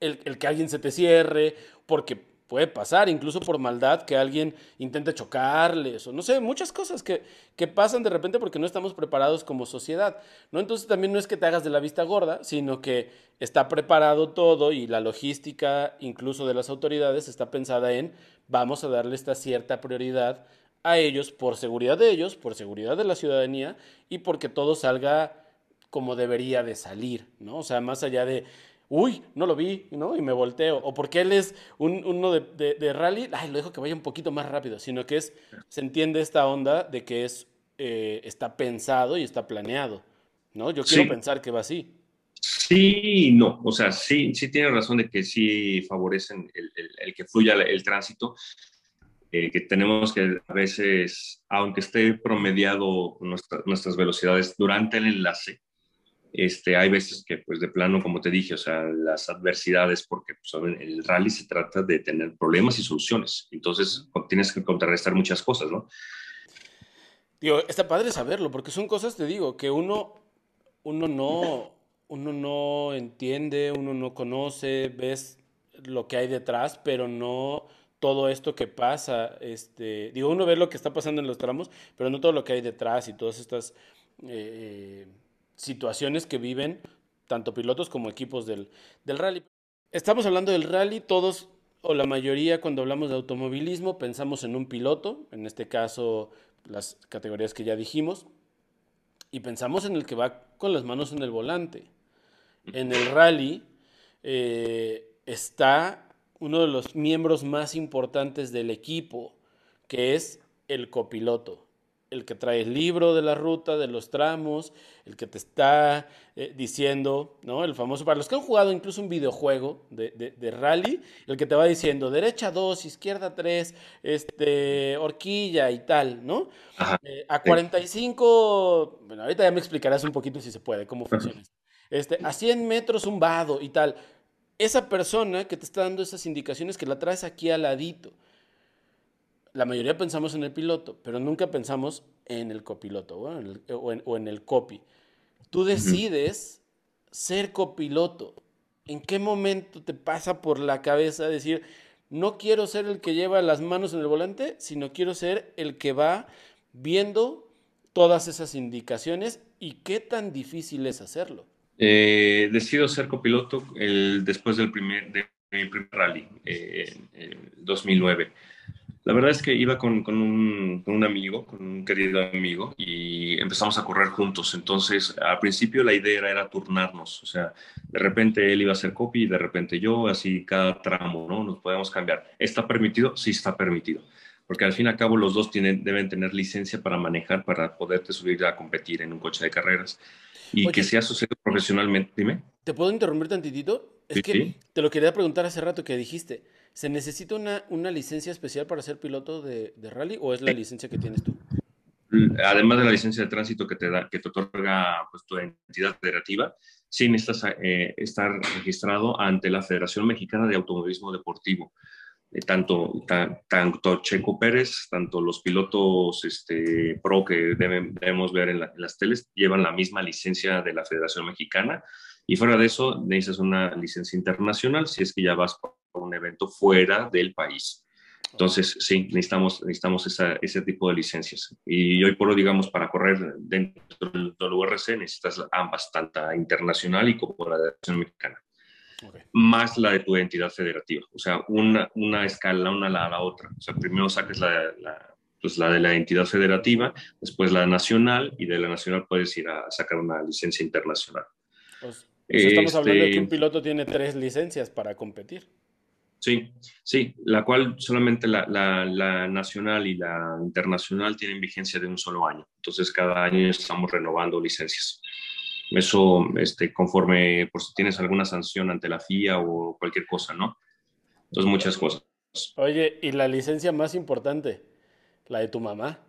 el, el que alguien se te cierre, porque puede pasar, incluso por maldad, que alguien intente chocarles, o no sé, muchas cosas que, que, pasan de repente porque no estamos preparados como sociedad, ¿no? Entonces también no es que te hagas de la vista gorda, sino que está preparado todo y la logística, incluso de las autoridades, está pensada en vamos a darle esta cierta prioridad a ellos por seguridad de ellos, por seguridad de la ciudadanía y porque todo salga como debería de salir, ¿no? O sea, más allá de uy, no lo vi, ¿no? Y me volteo. O porque él es un, uno de, de, rally, ay, lo dejo que vaya un poquito más rápido, sino que es, se entiende esta onda de que es, eh, está pensado y está planeado, ¿no? Yo quiero pensar que va así. Sí, no, o sea, sí, sí tiene razón de que sí favorecen el, el, que fluya el, tránsito, eh, que tenemos que a veces, aunque esté promediado nuestras velocidades durante el enlace, este, hay veces que, pues, de plano, como te dije, o sea, las adversidades, porque pues, el rally se trata de tener problemas y soluciones. Entonces, tienes que contrarrestar muchas cosas, ¿no? Digo, está padre saberlo, porque son cosas, te digo, que uno, uno no, uno no entiende, uno no conoce, ves lo que hay detrás, pero no todo esto que pasa, este, digo, uno ve lo que está pasando en los tramos, pero no todo lo que hay detrás y todas estas eh, situaciones que viven tanto pilotos como equipos del, del rally. Estamos hablando del rally, todos o la mayoría cuando hablamos de automovilismo pensamos en un piloto, en este caso las categorías que ya dijimos, y pensamos en el que va con las manos en el volante. En el rally eh, está uno de los miembros más importantes del equipo, que es el copiloto el que trae el libro de la ruta, de los tramos, el que te está eh, diciendo, ¿no? El famoso, para los que han jugado incluso un videojuego de, rally, el que te va diciendo derecha 2, izquierda 3, este, horquilla y tal, ¿no? Eh, a 45, bueno, ahorita ya me explicarás un poquito si se puede, cómo funciona. Este, a 100 metros un vado y tal. Esa persona que te está dando esas indicaciones que la traes aquí al ladito la mayoría pensamos en el piloto, pero nunca pensamos en el copiloto o en el, copy. Tú decides ser copiloto. ¿En qué momento te pasa por la cabeza decir, no quiero ser el que lleva las manos en el volante, sino quiero ser el que va viendo todas esas indicaciones y qué tan difícil es hacerlo? Eh, decido ser copiloto el, después del primer, de, primer rally, eh, en 2009. La verdad es que iba con, un, amigo, con un querido amigo, y empezamos a correr juntos. Entonces, al principio la idea era, turnarnos, o sea, de repente él iba a hacer copy y de repente yo, así cada tramo, ¿no? Nos podemos cambiar. ¿Está permitido? Sí, está permitido. Porque al fin y al cabo los dos tienen, deben tener licencia para manejar, para poderte subir a competir en un coche de carreras. Y que sea sucedido profesionalmente. Dime. ¿Te puedo interrumpir tantitito? Es que te lo quería preguntar hace rato que dijiste ¿Se necesita una, una licencia especial para ser piloto de, de, rally o es la licencia que tienes tú? Además de la licencia de tránsito que te, da, que te otorga pues, tu entidad federativa, sí necesitas eh, estar registrado ante la Federación Mexicana de Automovilismo Deportivo. Eh, tanto, tanto Checo Pérez, tanto los pilotos este, pro que debemos ver en, en, las teles llevan la misma licencia de la Federación Mexicana y fuera de eso necesitas una licencia internacional si es que ya vas un evento fuera del país. Entonces, sí, necesitamos, necesitamos ese tipo de licencias. Y hoy por hoy, digamos, para correr dentro del WRC necesitas ambas, tanto internacional y como la de la mexicana. Más la de tu entidad federativa. O sea, una, una escala una a la, otra. O sea, primero saques la, la, pues la de la entidad federativa, después la nacional, y de la nacional puedes ir a sacar una licencia internacional. Pues, pues estamos hablando de que un este piloto tiene tres licencias para competir. Sí, sí, la cual solamente la, nacional y la internacional tienen vigencia de un solo año. Entonces, cada año estamos renovando licencias. Eso, este, conforme, por si tienes alguna sanción ante la FIA o cualquier cosa, ¿no? Entonces, muchas cosas. Oye, ¿y la licencia más importante? La de tu mamá.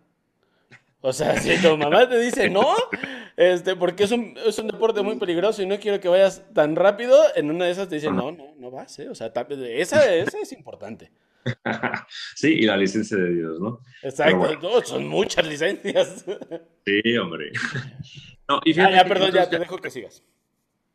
O sea, si tu mamá te dice no, este, porque es un, es un deporte muy peligroso y no quiero que vayas tan rápido, en una de esas te dicen no, no, no vas, ¿eh? O sea, esa, esa es importante. Sí, y la licencia de Dios, ¿no? Exacto, son muchas licencias. Sí, hombre. No, y ah, ya, perdón, ya te dejo que sigas.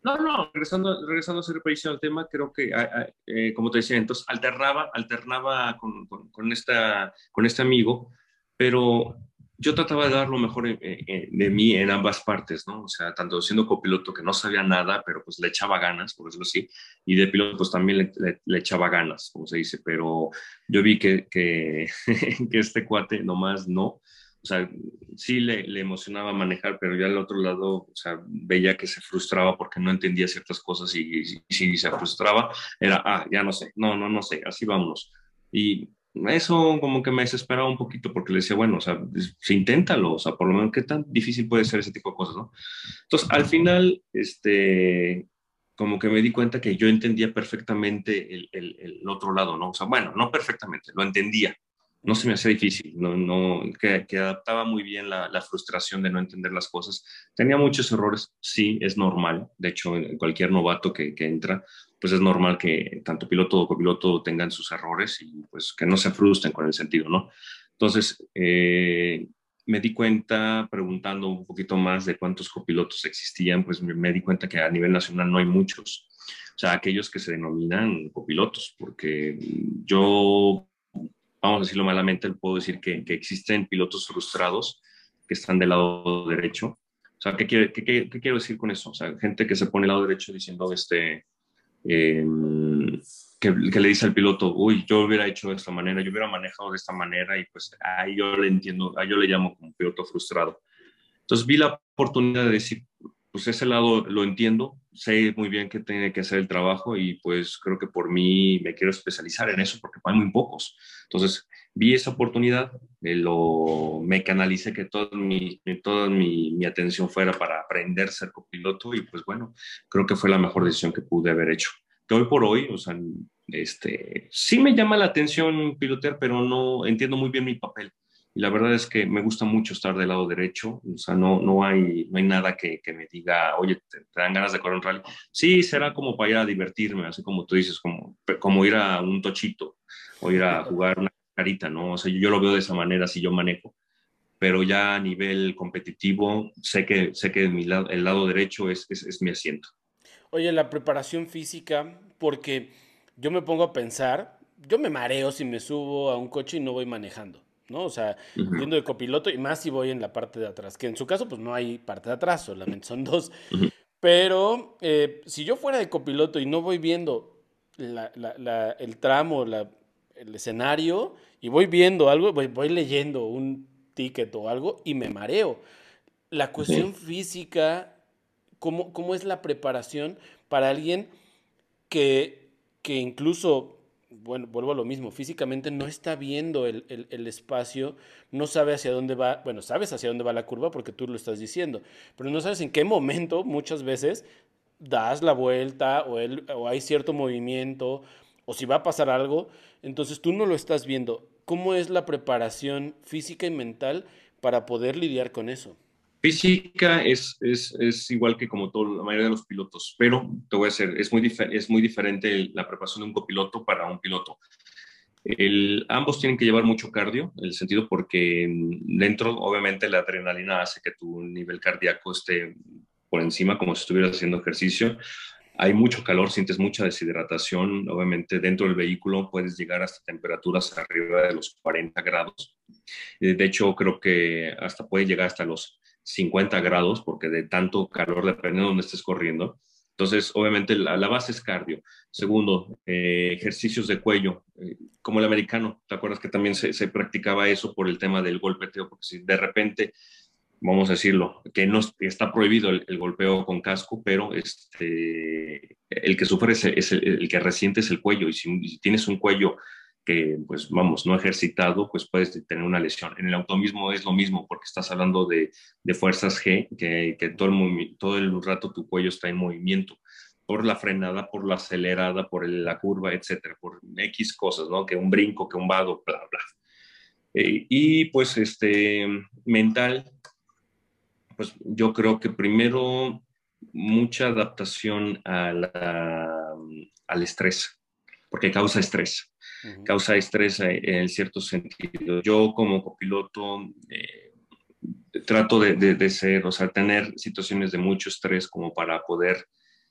No, no, regresando, regresando a ser al tema, creo que, ah, ah, eh, como te decía, entonces alternaba, alternaba con, con, con, esta, con este amigo, pero yo trataba de dar lo mejor de mí en ambas partes, ¿no? O sea, tanto siendo copiloto que no sabía nada, pero pues le echaba ganas, por decirlo así, y de piloto pues también le, echaba ganas, como se dice, pero yo vi que, que, que, este cuate nomás no, o sea, sí le, le, emocionaba manejar, pero ya al otro lado, o sea, veía que se frustraba porque no entendía ciertas cosas y, si se frustraba, era, ah, ya no sé, no, no, no sé, así vámonos. Y eso como que me desesperaba un poquito porque le decía, bueno, o sea, se inténtalo, o sea, por lo menos, ¿qué tan difícil puede ser ese tipo de cosas, no? Entonces, al final, este, como que me di cuenta que yo entendía perfectamente el, el, el otro lado, ¿no? O sea, bueno, no perfectamente, lo entendía, no se me hacía difícil, no, no, que, adaptaba muy bien la, la, frustración de no entender las cosas. Tenía muchos errores, sí, es normal. De hecho, cualquier novato que, que entra, pues es normal que tanto piloto o copiloto tengan sus errores y pues que no se frustren con el sentido, ¿no? Entonces, eh, me di cuenta, preguntando un poquito más de cuántos copilotos existían, pues me, di cuenta que a nivel nacional no hay muchos. O sea, aquellos que se denominan copilotos, porque yo, vamos a decirlo malamente, puedo decir que, existen pilotos frustrados que están del lado derecho. O sea, ¿qué, quiero, qué, quiero decir con eso? O sea, gente que se pone del lado derecho diciendo, este, eh, que, le dice al piloto, uy, yo hubiera hecho de esta manera, yo hubiera manejado de esta manera y pues ahí yo le entiendo, ahí yo le llamo como piloto frustrado. Entonces vi la oportunidad de decir, pues ese lado lo entiendo, sé muy bien que tiene que hacer el trabajo y pues creo que por mí me quiero especializar en eso porque hay muy pocos. Entonces vi esa oportunidad, me, lo, me canalicé que toda, mi, toda mi, mi, atención fuera para aprender a ser copiloto y pues bueno, creo que fue la mejor decisión que pude haber hecho. Que hoy por hoy, o sea, este, sí me llama la atención pilotear, pero no entiendo muy bien mi papel. Y la verdad es que me gusta mucho estar del lado derecho, o sea, no, no, hay, no hay nada que, que me diga, oye, ¿te, dan ganas de correr un rally? Sí, será como para ir a divertirme, así como tú dices, como, como ir a un tochito o ir a jugar una carita, ¿no? O sea, yo lo veo de esa manera si yo manejo, pero ya a nivel competitivo, sé que, sé que el lado derecho es, es mi asiento. Oye, la preparación física, porque yo me pongo a pensar, yo me mareo si me subo a un coche y no voy manejando, ¿no? O sea, yendo de copiloto y más si voy en la parte de atrás, que en su caso pues no hay parte de atrás, solamente son dos. Pero eh, si yo fuera de copiloto y no voy viendo el tramo, el escenario, y voy viendo algo, voy, leyendo un ticket o algo y me mareo. La cuestión física, ¿cómo, ¿cómo es la preparación para alguien que que incluso, bueno, vuelvo a lo mismo, físicamente no está viendo el, espacio, no sabe hacia dónde va, bueno, sabes hacia dónde va la curva porque tú lo estás diciendo, pero no sabes en qué momento muchas veces das la vuelta o, o hay cierto movimiento o si va a pasar algo, entonces tú no lo estás viendo. ¿Cómo es la preparación física y mental para poder lidiar con eso? Física es, es, es, igual que como toda la mayoría de los pilotos, pero te voy a decir, es muy, es muy diferente la preparación de un copiloto para un piloto. El, ambos tienen que llevar mucho cardio, en el sentido porque dentro, obviamente, la adrenalina hace que tu nivel cardíaco esté por encima, como si estuvieras haciendo ejercicio. Hay mucho calor, sientes mucha deshidratación. Obviamente, dentro del vehículo puedes llegar hasta temperaturas arriba de los 40 grados. De hecho, creo que hasta puede llegar hasta los 50 grados, porque de tanto calor, dependiendo de dónde estés corriendo. Entonces, obviamente, la, base es cardio. Segundo, eh, ejercicios de cuello, eh, como el americano. ¿Te acuerdas que también se, practicaba eso por el tema del golpeteo? Porque si de repente, vamos a decirlo, que no está prohibido el, golpeo con casco, pero este, el que sufre es, el, que resiente es el cuello. Y si, si tienes un cuello que, pues vamos, no ejercitado, pues puedes tener una lesión. En el automismo es lo mismo, porque estás hablando de, de fuerzas G, que, que todo, el todo el rato tu cuello está en movimiento, por la frenada, por la acelerada, por la curva, etcétera, por X cosas, ¿no? Que un brinco, que un vado, bla, bla. Eh, y pues, este, mental, pues yo creo que primero mucha adaptación al estrés, porque causa estrés causa estrés eh, en cierto sentido. Yo como copiloto eh, trato de, ser, o sea, tener situaciones de mucho estrés como para poder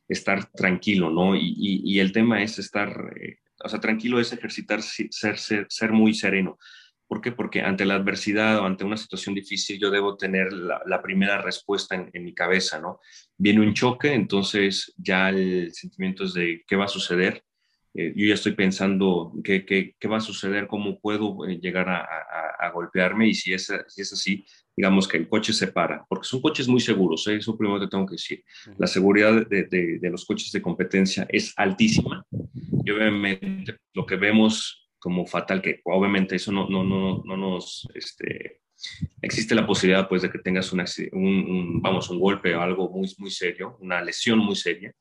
estar tranquilo, ¿no? Y, el tema es estar, eh, o sea, tranquilo es ejercitar, ser, ser, muy sereno. ¿Por qué? Porque ante la adversidad o ante una situación difícil yo debo tener la, primera respuesta en, mi cabeza, ¿no? Viene un choque, entonces ya el sentimiento es de qué va a suceder eh, yo ya estoy pensando qué, qué, qué, va a suceder, cómo puedo eh, llegar a, a, golpearme y si es, si es así, digamos que el coche se para, porque son coches muy seguros, ¿eh? eso primero te tengo que decir. La seguridad de, de, de, los coches de competencia es altísima y obviamente lo que vemos como fatal, que obviamente eso no, no, no, no nos... Este, existe la posibilidad pues de que tengas un, un, vamos, un golpe o algo muy, muy serio, una lesión muy seria,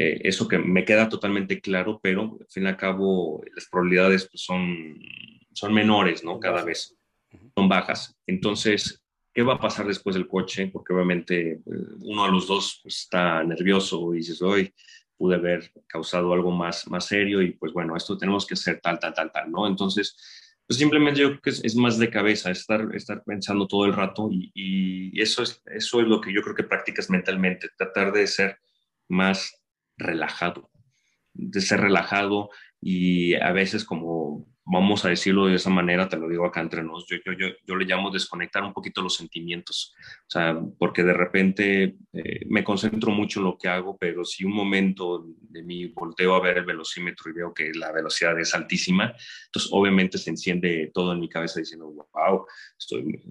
eh, eso que me queda totalmente claro, pero al fin y al cabo las probabilidades pues, son, son menores, ¿no? Cada vez son bajas. Entonces, ¿qué va a pasar después del coche? Porque obviamente uno de los dos pues, está nervioso y dices, hoy pude haber causado algo más, más serio y pues bueno, esto tenemos que hacer tal, tal, tal, tal, ¿no? Entonces, pues simplemente yo creo que es, más de cabeza, estar, estar pensando todo el rato y, eso, es, eso es lo que yo creo que practicas mentalmente, tratar de ser más relajado, de ser relajado y a veces como vamos a decirlo de esa manera, te lo digo acá entre nos, yo, yo, yo, le llamo desconectar un poquito los sentimientos, o sea, porque de repente eh, me concentro mucho en lo que hago, pero si un momento de mí volteo a ver el velocímetro y veo que la velocidad es altísima, entonces obviamente se enciende todo en mi cabeza diciendo, wow, estoy,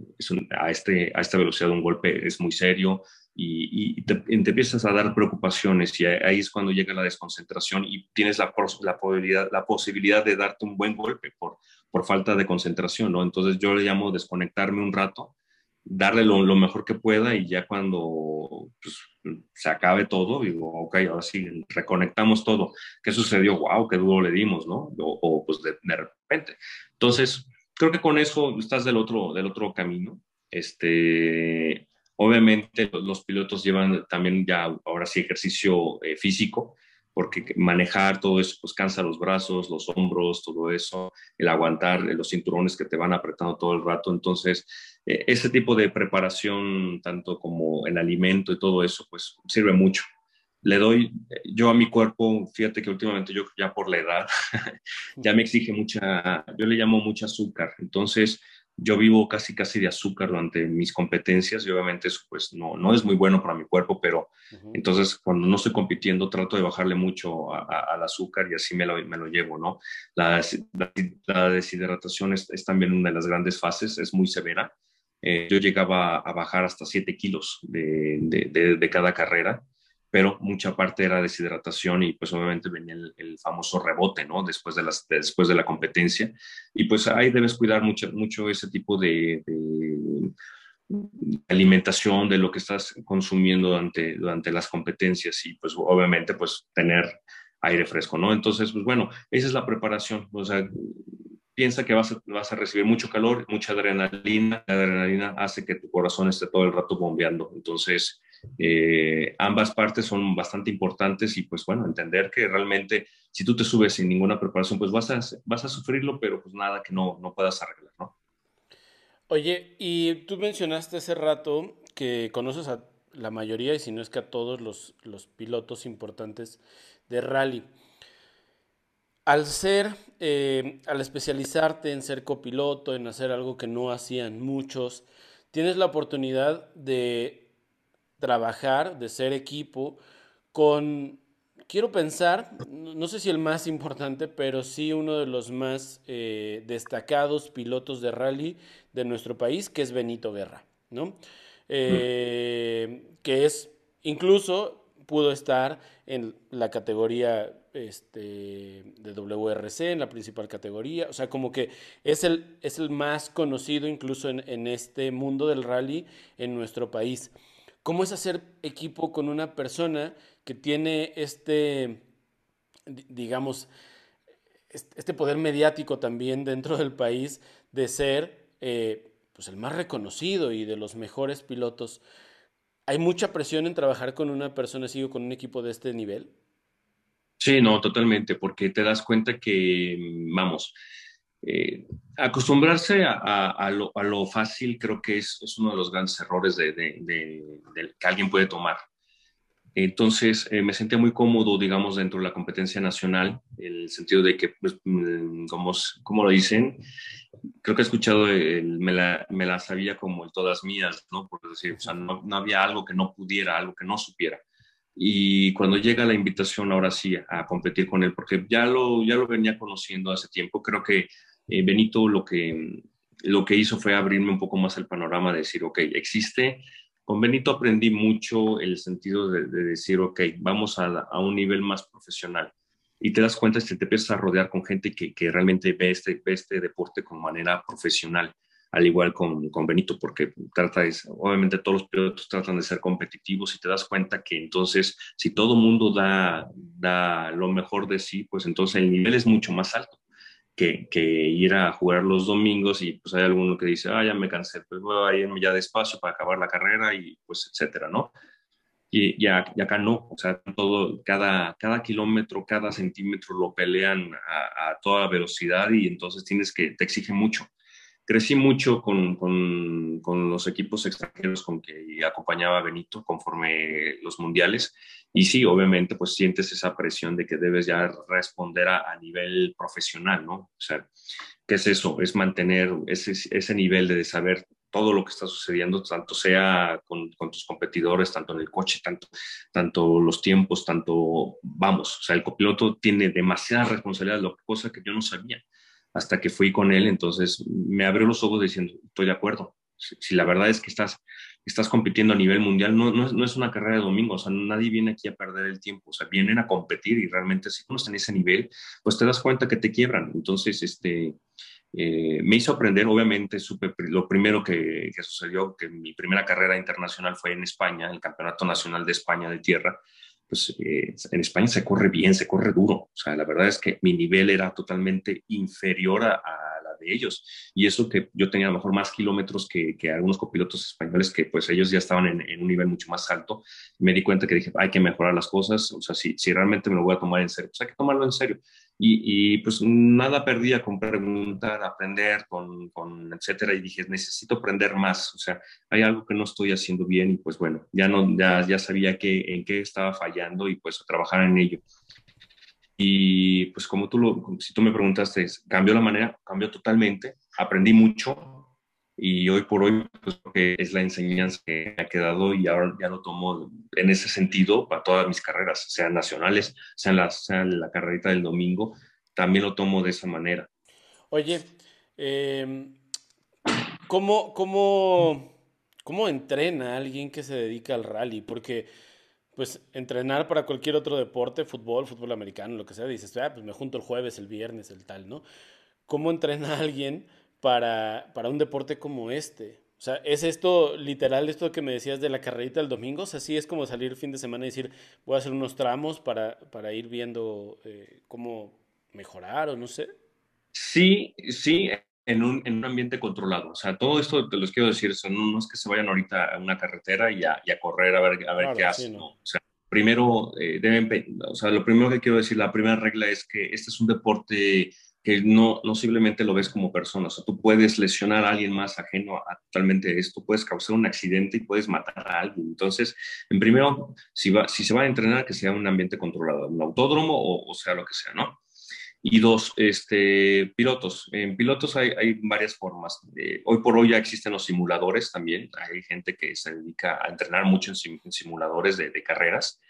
a, este, a esta velocidad un golpe es muy serio, y, te, empiezas a dar preocupaciones y ahí es cuando llega la desconcentración y tienes la, la, posibilidad, la posibilidad de darte un buen golpe por, por falta de concentración, ¿no? Entonces yo le llamo desconectarme un rato, darle lo, lo mejor que pueda y ya cuando pues, se acabe todo, digo, ok, ahora sí, reconectamos todo. ¿Qué sucedió? ¡Wow! ¡Qué duro le dimos, ¿no? O, o pues de, de repente. Entonces, creo que con eso estás del otro, del otro camino. Este, Obviamente los pilotos llevan también ya ahora sí ejercicio eh, físico, porque manejar todo eso pues cansa los brazos, los hombros, todo eso, el aguantar los cinturones que te van apretando todo el rato. Entonces, eh, ese tipo de preparación, tanto como el alimento y todo eso, pues sirve mucho. Le doy, yo a mi cuerpo, fíjate que últimamente yo ya por la edad, ya me exige mucha, yo le llamo mucha azúcar. Entonces, yo vivo casi casi de azúcar durante mis competencias y obviamente eso pues no, no es muy bueno para mi cuerpo, pero entonces cuando no estoy compitiendo trato de bajarle mucho al azúcar y así me lo, me lo llevo, ¿no? La, la, deshidratación es, también una de las grandes fases, es muy severa. Eh, yo llegaba a bajar hasta 7 kilos de, de, de cada carrera pero mucha parte era deshidratación y pues obviamente venía el, famoso rebote, ¿no? Después de, las, después de la competencia. Y pues ahí debes cuidar mucho, mucho ese tipo de, alimentación, de lo que estás consumiendo durante, durante las competencias y pues obviamente pues tener aire fresco, ¿no? Entonces, pues bueno, esa es la preparación, o sea, piensa que vas vas a recibir mucho calor, mucha adrenalina, la adrenalina hace que tu corazón esté todo el rato bombeando, entonces eh, ambas partes son bastante importantes y pues bueno, entender que realmente si tú te subes sin ninguna preparación, pues vas a, vas a sufrirlo, pero pues nada que no, no puedas arreglar, ¿no? Oye, y tú mencionaste hace rato que conoces a la mayoría, y si no es que a todos los, los pilotos importantes de rally. Al ser, eh, al especializarte en ser copiloto, en hacer algo que no hacían muchos, tienes la oportunidad de trabajar, de ser equipo, con, quiero pensar, no sé si el más importante, pero sí uno de los más eh, destacados pilotos de rally de nuestro país, que es Benito Guerra, ¿no? Eh, que es, incluso pudo estar en la categoría este, de WRC, en la principal categoría, o sea, como que es el, es el más conocido incluso en, en este mundo del rally en nuestro país. ¿Cómo es hacer equipo con una persona que tiene este, digamos, este poder mediático también dentro del país de ser eh, pues el más reconocido y de los mejores pilotos? ¿Hay mucha presión en trabajar con una persona así o con un equipo de este nivel? Sí, no, totalmente, porque te das cuenta que, vamos, eh, acostumbrarse a, lo, fácil creo que es, uno de los grandes errores de, que alguien puede tomar. Entonces eh, me sentía muy cómodo, digamos, dentro de la competencia nacional, en el sentido de que, pues, mm, como, lo dicen, creo que he escuchado, me, la, sabía como todas mías, ¿no? Por decir, o no había algo que no pudiera, algo que no supiera y cuando llega la invitación ahora sí a competir con él, porque ya lo, ya lo venía conociendo hace tiempo, creo que eh, Benito lo que, lo que hizo fue abrirme un poco más el panorama de decir, ok, existe. Con Benito aprendí mucho el sentido de, decir, ok, vamos a, a, un nivel más profesional. Y te das cuenta que te empiezas a rodear con gente que, que realmente ve este, ve este deporte con manera profesional al igual con, con Benito, porque trata de, obviamente todos los pilotos tratan de ser competitivos y te das cuenta que entonces si todo mundo da, da lo mejor de sí, pues entonces el nivel es mucho más alto. Que, que, ir a jugar los domingos y pues hay alguno que dice, ah, ya me cansé, pues voy a irme ya despacio para acabar la carrera y pues etcétera, ¿no? Y, ya, acá no, o sea, todo, cada, cada kilómetro, cada centímetro lo pelean a, a toda velocidad y entonces tienes que, te exige mucho crecí mucho con, con, con, los equipos extranjeros con que acompañaba Benito conforme los mundiales. Y sí, obviamente, pues sientes esa presión de que debes ya responder a, a nivel profesional, ¿no? O sea, ¿qué es eso? Es mantener ese, ese nivel de saber todo lo que está sucediendo, tanto sea con, con, tus competidores, tanto en el coche, tanto, tanto los tiempos, tanto, vamos, o sea, el copiloto tiene demasiada responsabilidad, cosa que yo no sabía hasta que fui con él, entonces me abrió los ojos diciendo, estoy de acuerdo. Si, la verdad es que estás, estás compitiendo a nivel mundial, no, no, es, no, es, una carrera de domingo, o sea, nadie viene aquí a perder el tiempo, o sea, vienen a competir y realmente si uno está en ese nivel, pues te das cuenta que te quiebran. Entonces, este, eh, me hizo aprender, obviamente, supe, lo primero que, que, sucedió, que mi primera carrera internacional fue en España, el Campeonato Nacional de España de Tierra, pues eh, en España se corre bien, se corre duro. O sea, la verdad es que mi nivel era totalmente inferior a, la de ellos. Y eso que yo tenía a lo mejor más kilómetros que, que algunos copilotos españoles que pues ellos ya estaban en, en, un nivel mucho más alto. Me di cuenta que dije, hay que mejorar las cosas. O sea, si, si realmente me lo voy a tomar en serio, pues hay que tomarlo en serio. Y, y, pues nada perdía con preguntar, aprender, con, con, etcétera. Y dije, necesito aprender más. O sea, hay algo que no estoy haciendo bien y pues bueno, ya, no, ya, ya sabía que, en qué estaba fallando y pues trabajar en ello. Y pues como tú lo, si tú me preguntaste, cambió la manera, cambió totalmente, aprendí mucho y hoy por hoy pues que es la enseñanza que me ha quedado y ahora ya lo tomo en ese sentido para todas mis carreras, sean nacionales, sean la, sean la carrerita del domingo, también lo tomo de esa manera. Oye, eh, ¿cómo, cómo, ¿cómo entrena a alguien que se dedica al rally? Porque pues entrenar para cualquier otro deporte, fútbol, fútbol americano, lo que sea, dices, ah, pues me junto el jueves, el viernes, el tal, ¿no? ¿Cómo entrena a alguien para, para un deporte como este? O sea, ¿es esto literal, esto que me decías de la carrerita del domingo? O sea, sí es como salir fin de semana y decir, voy a hacer unos tramos para, para ir viendo eh, cómo mejorar o no sé. Sí, sí, en un, en un, ambiente controlado. O sea, todo esto te los quiero decir, no, es que se vayan ahorita a una carretera y a, y a correr a ver, a ver claro, qué hacen. Sí, no. O sea, primero, eh, deben, o sea, lo primero que quiero decir, la primera regla es que este es un deporte que no, no simplemente lo ves como persona, o sea, tú puedes lesionar a alguien más ajeno a totalmente esto, puedes causar un accidente y puedes matar a alguien. Entonces, en primero, si, va, si se va a entrenar, que sea un ambiente controlado, un autódromo o, o sea lo que sea, ¿no? Y dos, este, pilotos. En pilotos hay, hay varias formas. Eh, hoy por hoy ya existen los simuladores también. Hay gente que se dedica a entrenar mucho en, en simuladores de, de carreras.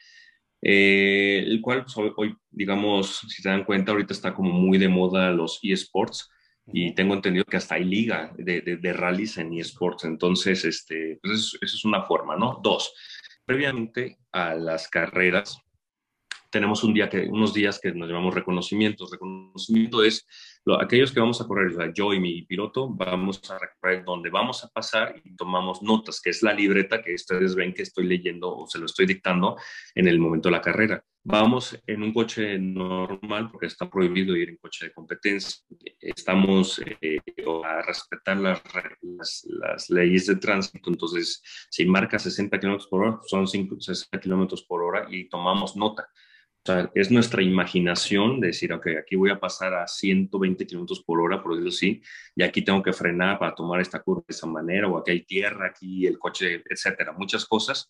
Eh, el cual pues, hoy, digamos, si se dan cuenta, ahorita está como muy de moda los eSports y tengo entendido que hasta hay liga de, de, de rallies en eSports. Entonces, este, pues eso, eso es una forma, ¿no? Dos, previamente a las carreras, tenemos un día que, unos días que nos llamamos reconocimientos. Reconocimiento es lo, aquellos que vamos a correr, o sea, yo y mi piloto, vamos a recorrer donde vamos a pasar y tomamos notas, que es la libreta que ustedes ven que estoy leyendo o se lo estoy dictando en el momento de la carrera. Vamos en un coche normal porque está prohibido ir en coche de competencia. Estamos eh, a respetar las, las, las, leyes de tránsito. Entonces, si marca 60 kilómetros por hora, son 5, 60 kilómetros por hora y tomamos nota. Es nuestra imaginación de decir, ok, aquí voy a pasar a 120 kilómetros por hora, por decirlo así, y aquí tengo que frenar para tomar esta curva de esa manera, o aquí hay tierra, aquí el coche, etcétera, muchas cosas.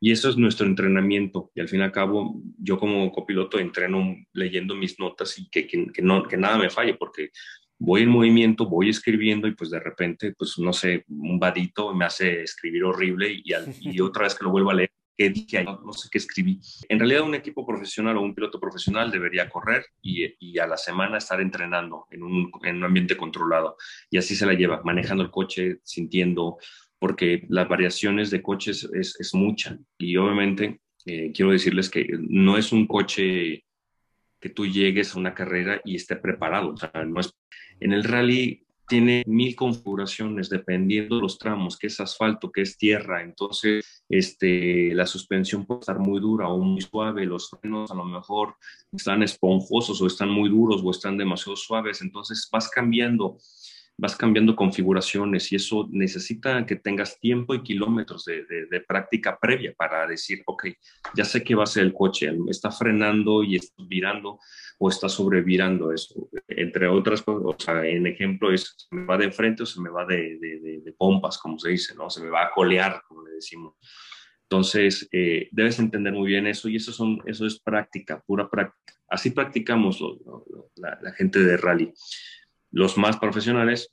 Y eso es nuestro entrenamiento. Y al fin y al cabo, yo como copiloto entreno leyendo mis notas y que, que, que no, que nada me falle, porque voy en movimiento, voy escribiendo y pues de repente, pues no sé, un vadito me hace escribir horrible y, al, y otra vez que lo vuelvo a leer, qué dije ahí, no, sé qué escribí. En realidad un equipo profesional o un piloto profesional debería correr y, y a la semana estar entrenando en un, en un, ambiente controlado. Y así se la lleva, manejando el coche, sintiendo, porque las variaciones de coches es, es mucha. Y obviamente eh, quiero decirles que no es un coche que tú llegues a una carrera y esté preparado. O sea, no es... En el rally tiene mil configuraciones dependiendo de los tramos, que es asfalto, que es tierra. Entonces, este, la suspensión puede estar muy dura o muy suave, los frenos a lo mejor están esponjosos o están muy duros o están demasiado suaves. Entonces, vas cambiando vas cambiando configuraciones y eso necesita que tengas tiempo y kilómetros de, práctica previa para decir, ok, ya sé que va a ser el coche, está frenando y está virando o está sobrevirando eso. Entre otras cosas, o sea, en ejemplo es, se me va de frente o se me va de, de, pompas, como se dice, ¿no? Se me va a colear, como le decimos. Entonces, eh, debes entender muy bien eso y eso, son, eso es práctica, pura práctica. Así practicamos la gente de rally los más profesionales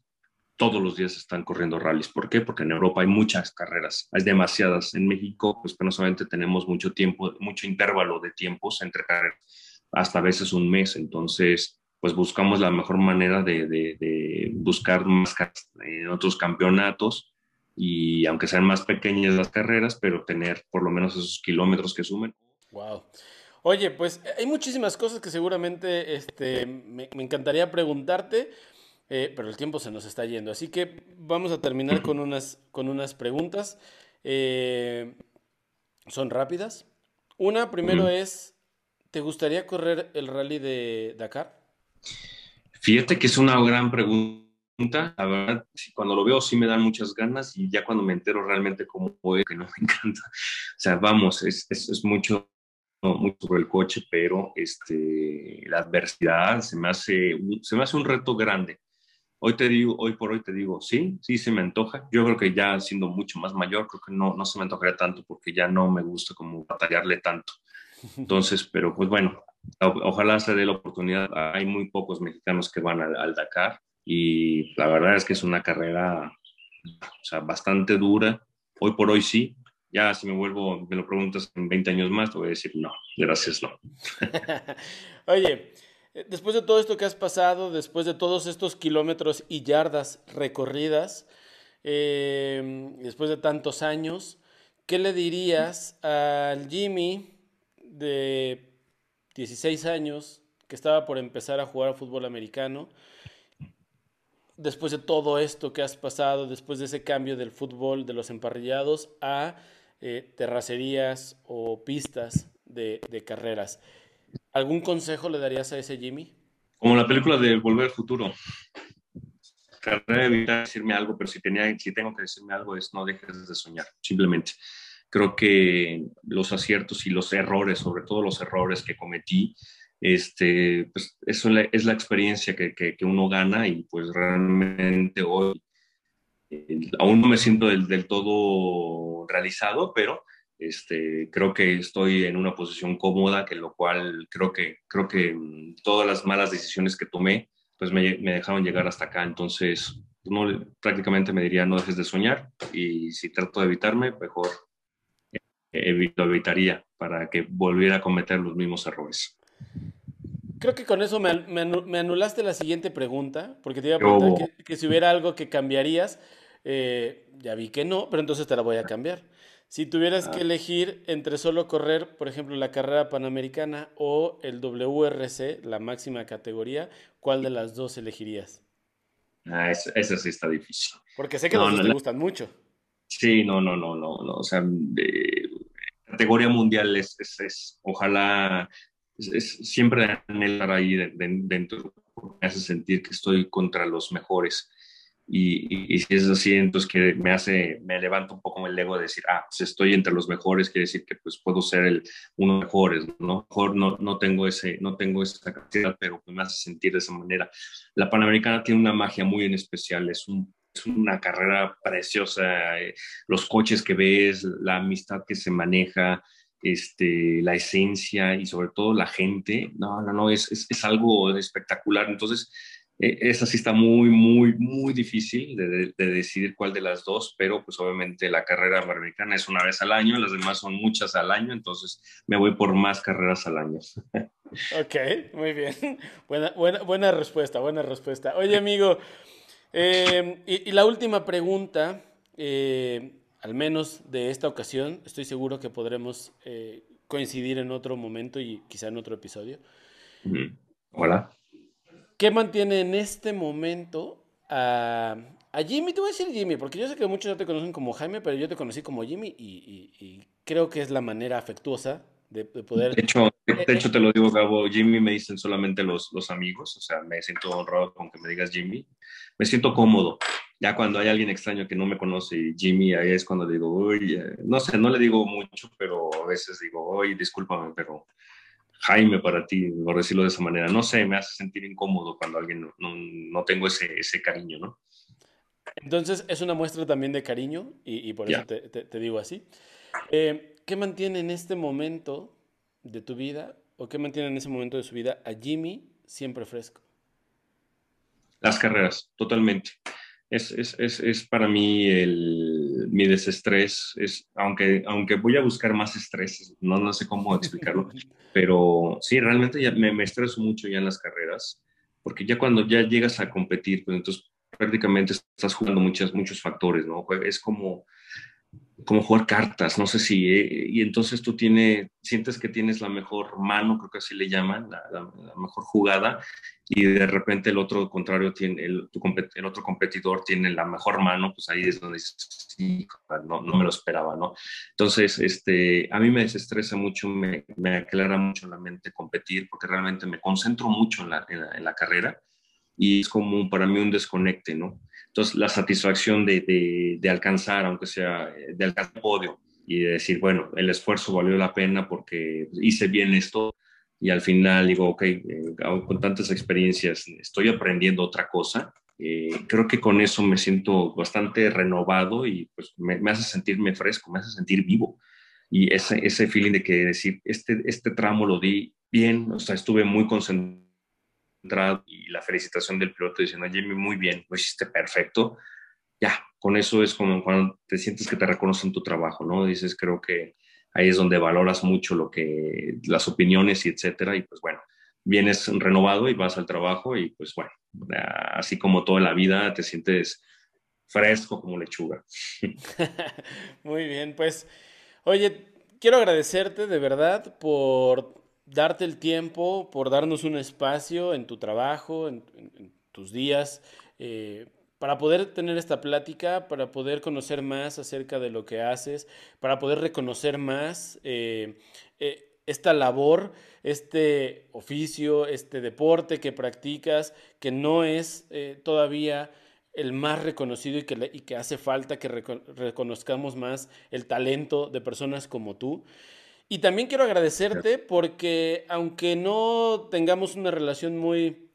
todos los días están corriendo rallies. ¿Por qué? Porque en Europa hay muchas carreras, hay demasiadas. En México, pues penosamente tenemos mucho tiempo, mucho intervalo de tiempos entre carreras, hasta veces un mes. Entonces, pues buscamos la mejor manera de, buscar más en otros campeonatos y aunque sean más pequeñas las carreras, pero tener por lo menos esos kilómetros que sumen. Wow. Oye, pues hay muchísimas cosas que seguramente este, me, encantaría preguntarte, eh, pero el tiempo se nos está yendo. Así que vamos a terminar con unas, con unas preguntas. Eh, son rápidas. Una, primero es, ¿te gustaría correr el rally de Dakar? Fíjate que es una gran pregunta. La verdad, cuando lo veo sí me dan muchas ganas y ya cuando me entero realmente cómo fue, que no me encanta. O sea, vamos, es, es, es mucho mucho sobre el coche, pero este, la adversidad se me, hace, se me hace un reto grande. Hoy te digo, hoy por hoy te digo, sí, sí se me antoja. Yo creo que ya siendo mucho más mayor, creo que no, no se me antojaría tanto porque ya no me gusta como batallarle tanto. Entonces, pero pues bueno, ojalá se dé la oportunidad. Hay muy pocos mexicanos que van al, al Dakar y la verdad es que es una carrera o sea, bastante dura. Hoy por hoy sí, ya si me vuelvo, me lo preguntas en 20 años más, te voy a decir no, gracias, no. Oye, después de todo esto que has pasado, después de todos estos kilómetros y yardas recorridas, em, después de tantos años, ¿qué le dirías al Jimmy de 16 años que estaba por empezar a jugar a fútbol americano? Después de todo esto que has pasado, después de ese cambio del fútbol, de los emparrillados, a eh, terracerías o pistas de, carreras. ¿Algún consejo le darías a ese Jimmy? Como la película de Volver al Futuro. Evitar decirme algo, pero si, tenía, si tengo que decirme algo es no dejes de soñar, simplemente. Creo que los aciertos y los errores, sobre todo los errores que cometí, este, pues eso es la experiencia que, que, que uno gana y pues realmente hoy aún no me siento del, todo realizado, pero este, creo que estoy en una posición cómoda, que lo cual creo que, creo que mm, todas las malas decisiones que tomé, pues me, me dejaron llegar hasta acá. Entonces, no, prácticamente me diría, no dejes de soñar y si trato de evitarme, mejor eh, evito, evitaría para que volviera a cometer los mismos errores. Creo que con eso me, me, anulaste la siguiente pregunta, porque te iba a preguntar que, si hubiera algo que cambiarías, eh, ya vi que no, pero entonces te la voy a cambiar. Si tuvieras que ah. elegir entre solo correr, por ejemplo, la carrera panamericana o el WRC, la máxima categoría, ¿cuál de las dos elegirías? Ah, esa sí está difícil. Porque sé que los dos te gustan mucho. Sí, no, no, no, no, no. O sea, de, categoría mundial es, es, es ojalá es, siempre estar ahí dentro, me hace sentir que estoy contra los mejores. Y, si es así, entonces que me hace, me levanta un poco el ego de decir, ah, pues estoy entre los mejores, quiere decir que pues puedo ser el uno de los mejores, ¿no? Mejor no, no tengo ese, no tengo esa capacidad, pero me hace sentir de esa manera. La Panamericana tiene una magia muy en especial, es un es una carrera preciosa, eh, los coches que ves, la amistad que se maneja, este, la esencia y sobre todo la gente, no, no, no, es, es, algo espectacular. Entonces, esa sí está muy, muy, muy difícil de, decidir cuál de las dos, pero pues obviamente la carrera americana es una vez al año, las demás son muchas al año, entonces me voy por más carreras al año. Ok, muy bien. Buena, buena, buena respuesta, buena respuesta. Oye, amigo, eh, y, la última pregunta. Eh, al menos de esta ocasión, estoy seguro que podremos eh, coincidir en otro momento y quizá en otro episodio. Hola. ¿Qué mantiene en este momento a, Jimmy? Te voy a decir Jimmy, porque yo sé que muchos ya te conocen como Jaime, pero yo te conocí como Jimmy y, creo que es la manera afectuosa de, poder... De hecho, de, eh, hecho, te lo digo, Gabo, Jimmy me dicen solamente los, los amigos, o sea, me siento honrado con que me digas Jimmy, me siento cómodo. Ya cuando hay alguien extraño que no me conoce y Jimmy, ahí es cuando digo, uy, eh", no sé, no le digo mucho, pero a veces digo, uy, discúlpame, pero Jaime para ti, por decirlo de esa manera. No sé, me hace sentir incómodo cuando alguien no, no, tengo ese, ese, cariño, ¿no? Entonces es una muestra también de cariño y, por eso te, te, digo así. Eh, ¿Qué mantiene en este momento de tu vida o qué mantiene en ese momento de su vida a Jimmy siempre fresco? Las carreras, totalmente. Es, es, es, es para mí el, mi desestrés, es, aunque, aunque voy a buscar más estrés, no, no sé cómo explicarlo, pero sí, realmente ya me, me, estreso mucho ya en las carreras, porque ya cuando ya llegas a competir, pues entonces prácticamente estás jugando muchas, muchos factores, ¿no? Es como como jugar cartas, no sé si, eh, y entonces tú tienes, sientes que tienes la mejor mano, creo que así le llaman, la, mejor jugada, y de repente el otro contrario tiene, el, el, otro competidor tiene la mejor mano, pues ahí es donde sí, no, no me lo esperaba, ¿no? Entonces, este, a mí me desestresa mucho, me, me aclara mucho la mente competir, porque realmente me concentro mucho en la, en la carrera, y es como para mí un desconecte, ¿no? Entonces, la satisfacción de, de, alcanzar, aunque sea de alcanzar el podio y de decir, bueno, el esfuerzo valió la pena porque hice bien esto y al final digo, ok, eh, con tantas experiencias estoy aprendiendo otra cosa. Eh, creo que con eso me siento bastante renovado y pues me, me, hace sentirme fresco, me hace sentir vivo. Y ese, ese feeling de que decir, este, este tramo lo di bien, o sea, estuve muy concentrado y la felicitación del piloto diciendo, Jimmy, muy bien, lo hiciste perfecto. Ya, con eso es como cuando te sientes que te reconocen tu trabajo, ¿no? Dices, creo que ahí es donde valoras mucho lo que, las opiniones y etcétera, y pues bueno, vienes renovado y vas al trabajo y pues bueno, así como toda la vida te sientes fresco como lechuga. Muy bien, pues, oye, quiero agradecerte de verdad por darte el tiempo, por darnos un espacio en tu trabajo, en, tus días, eh, para poder tener esta plática, para poder conocer más acerca de lo que haces, para poder reconocer más eh, eh, esta labor, este oficio, este deporte que practicas, que no es todavía el más reconocido y que, y que hace falta que reconozcamos más el talento de personas como tú. Y también quiero agradecerte porque aunque no tengamos una relación muy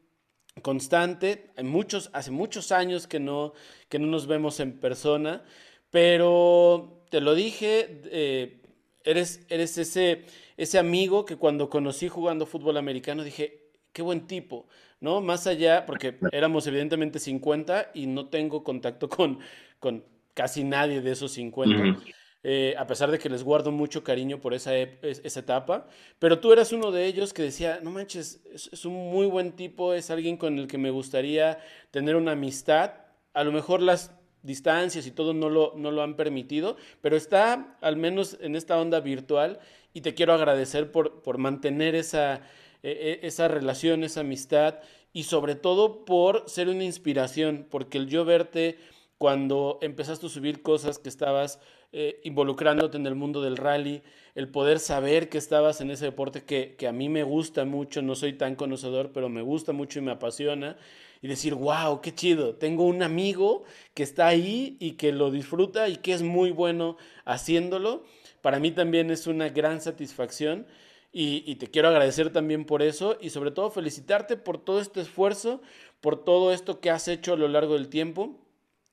constante, muchos, hace muchos años que no, que no nos vemos en persona, pero te lo dije, eh, eres, eres ese, ese amigo que cuando conocí jugando fútbol americano dije, qué buen tipo, ¿no? Más allá, porque éramos evidentemente 50 y no tengo contacto con, con casi nadie de esos 50. Eh, a pesar de que les guardo mucho cariño por esa, esa etapa, pero tú eras uno de ellos que decía, no manches, es, un muy buen tipo, es alguien con el que me gustaría tener una amistad, a lo mejor las distancias y todo no lo, no lo han permitido, pero está al menos en esta onda virtual y te quiero agradecer por, por mantener esa, e, e, esa relación, esa amistad y sobre todo por ser una inspiración, porque el yo verte cuando empezaste a subir cosas que estabas eh, involucrándote en el mundo del rally, el poder saber que estabas en ese deporte que, que, a mí me gusta mucho, no soy tan conocedor, pero me gusta mucho y me apasiona, y decir, wow, qué chido, tengo un amigo que está ahí y que lo disfruta y que es muy bueno haciéndolo, para mí también es una gran satisfacción. Y, y, te quiero agradecer también por eso y sobre todo felicitarte por todo este esfuerzo, por todo esto que has hecho a lo largo del tiempo.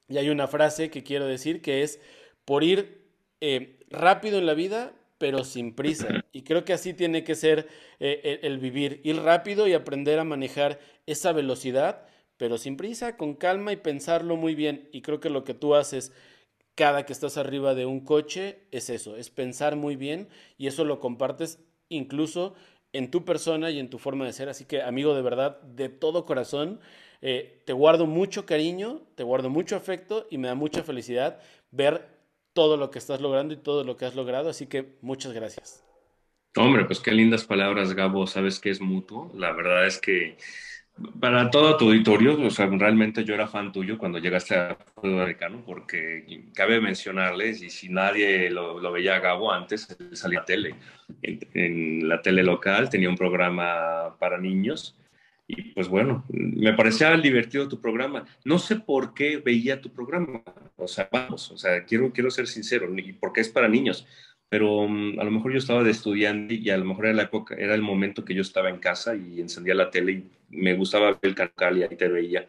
Y hay una frase que quiero decir que es, por ir eh, rápido en la vida, pero sin prisa. Y creo que así tiene que ser eh, el, vivir, ir rápido y aprender a manejar esa velocidad, pero sin prisa, con calma y pensarlo muy bien. Y creo que lo que tú haces cada que estás arriba de un coche es eso, es pensar muy bien y eso lo compartes incluso en tu persona y en tu forma de ser. Así que, amigo, de verdad, de todo corazón, eh, te guardo mucho cariño, te guardo mucho afecto y me da mucha felicidad ver todo lo que estás logrando y todo lo que has logrado. Así que muchas gracias. Hombre, pues qué lindas palabras, Gabo. Sabes que es mutuo. La verdad es que Para todo tu auditorio, o sea, realmente yo era fan tuyo cuando llegaste a fútbol americano, porque cabe mencionarles, y si nadie lo, veía a Gabo antes, salía a tele. En, la tele local tenía un programa para niños, y pues bueno, me parecía divertido tu programa. No sé por qué veía tu programa, o sea, vamos, o sea, quiero, quiero ser sincero, y porque es para niños pero mm, a lo mejor yo estaba de estudiante y a lo mejor era la época, era el momento que yo estaba en casa y encendía la tele y me gustaba ver el canal y ahí te veía.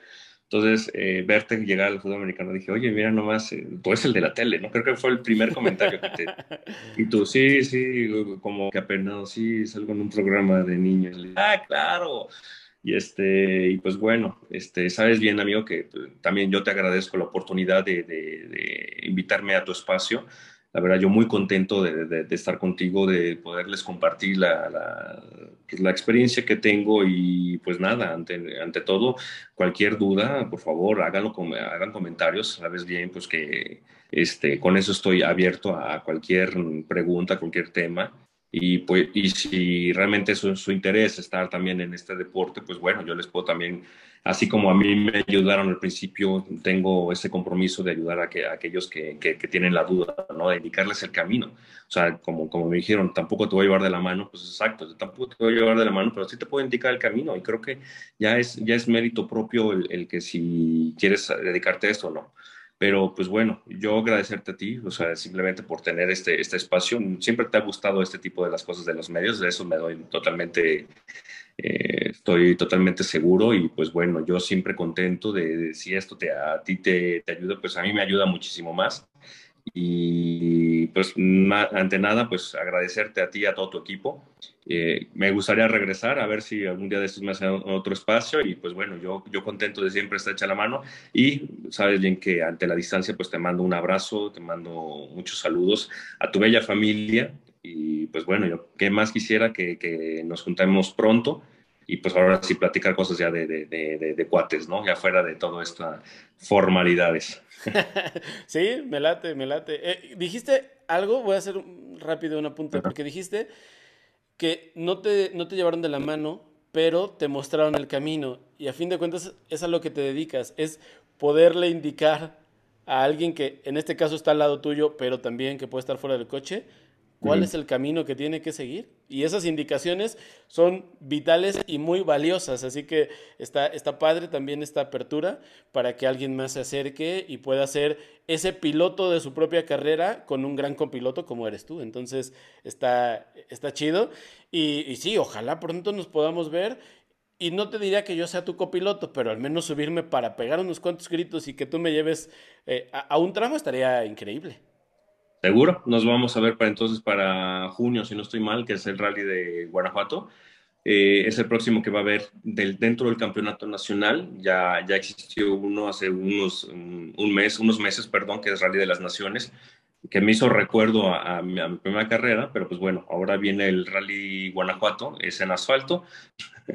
Entonces, eh, verte llegar al fútbol americano, dije, oye, mira nomás, eh, tú eres el de la tele, ¿no? Creo que fue el primer comentario que te... Y tú, sí, sí, como que apenas, sí, salgo en un programa de niños. ah, claro. Y, este, y pues bueno, este, sabes bien, amigo, que pues, también yo te agradezco la oportunidad de, de invitarme a tu espacio la verdad yo muy contento de, estar contigo, de poderles compartir la, pues, la, experiencia que tengo y pues nada, ante, ante todo, cualquier duda, por favor, háganlo, hagan comentarios, sabes bien pues que este, con eso estoy abierto a cualquier pregunta, cualquier tema. Y, pues, y si realmente es su interés estar también en este deporte, pues bueno, yo les puedo también así como a mí me ayudaron al principio, tengo ese compromiso de ayudar a, que, aquellos que, tienen la duda, ¿no? De indicarles el camino. O sea, como, como me dijeron, tampoco te voy a llevar de la mano, pues exacto, tampoco te voy a llevar de la mano, pero sí te puedo indicar el camino y creo que ya es, ya es mérito propio el, que si quieres dedicarte a esto o no. Pero pues bueno, yo agradecerte a ti, o sea, simplemente por tener este, este espacio. Siempre te ha gustado este tipo de las cosas de los medios, de eso me doy totalmente eh, estoy totalmente seguro y pues bueno, yo siempre contento de, si esto te, a ti te, te, ayuda, pues a mí me ayuda muchísimo más. Y pues ante nada, pues agradecerte a ti y a todo tu equipo. Eh, me gustaría regresar a ver si algún día de estos me hacen otro espacio y pues bueno, yo, yo contento de siempre estar hecha la mano y sabes bien que ante la distancia pues te mando un abrazo, te mando muchos saludos a tu bella familia y pues bueno, yo qué más quisiera que, que nos juntemos pronto y pues ahora sí platicar cosas ya de, de, de, de cuates, ¿no? Ya fuera de todas estas formalidades. sí, me late, me late. Eh, dijiste algo, voy a hacer rápido una punta, porque dijiste que no te, no te llevaron de la mano, pero te mostraron el camino. Y a fin de cuentas es a lo que te dedicas, es poderle indicar a alguien que en este caso está al lado tuyo, pero también que puede estar fuera del coche, cuál es el camino que tiene que seguir. Y esas indicaciones son vitales y muy valiosas, así que está, está padre también esta apertura para que alguien más se acerque y pueda ser ese piloto de su propia carrera con un gran copiloto como eres tú. Entonces está, está chido. Y, sí, ojalá pronto nos podamos ver y no te diría que yo sea tu copiloto, pero al menos subirme para pegar unos cuantos gritos y que tú me lleves eh, a, un tramo estaría increíble. Seguro, nos vamos a ver para entonces para junio, si no estoy mal, que es el rally de Guanajuato. Eh, es el próximo que va a haber del, dentro del campeonato nacional. Ya, ya existió uno hace unos, un mes, unos meses, perdón, que es Rally de las Naciones, que me hizo recuerdo a, mi, a, mi, primera carrera, pero pues bueno, ahora viene el Rally Guanajuato, es en asfalto.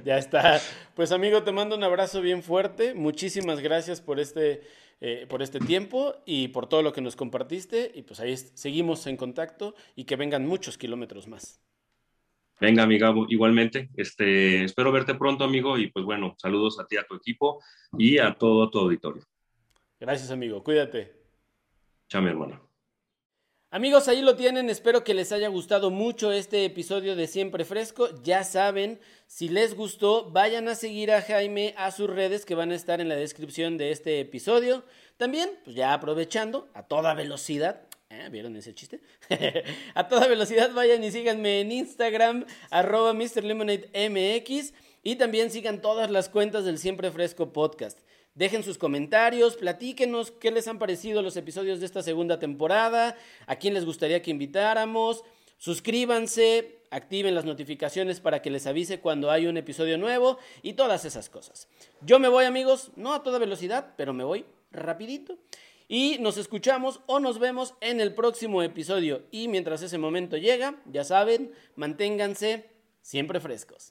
Ya está. Pues amigo, te mando un abrazo bien fuerte. Muchísimas gracias por este eh, por este tiempo y por todo lo que nos compartiste. Y pues ahí seguimos en contacto y que vengan muchos kilómetros más. Venga, amiga, igualmente. Este, espero verte pronto, amigo. Y pues bueno, saludos a ti, a tu equipo y a todo tu auditorio. Gracias, amigo. Cuídate. Chao, mi hermano. Amigos, ahí lo tienen. Espero que les haya gustado mucho este episodio de Siempre Fresco. Ya saben, si les gustó, vayan a seguir a Jaime a sus redes que van a estar en la descripción de este episodio. También, pues ya aprovechando, a toda velocidad. ¿eh? ¿Vieron ese chiste? a toda velocidad vayan y síganme en Instagram, arroba MrLemonadeMX. Y también sigan todas las cuentas del Siempre Fresco Podcast. Dejen sus comentarios, platíquenos qué les han parecido los episodios de esta segunda temporada, a quién les gustaría que invitáramos. Suscríbanse, activen las notificaciones para que les avise cuando hay un episodio nuevo y todas esas cosas. Yo me voy amigos, no a toda velocidad, pero me voy rapidito. Y nos escuchamos o nos vemos en el próximo episodio. Y mientras ese momento llega, ya saben, manténganse siempre frescos.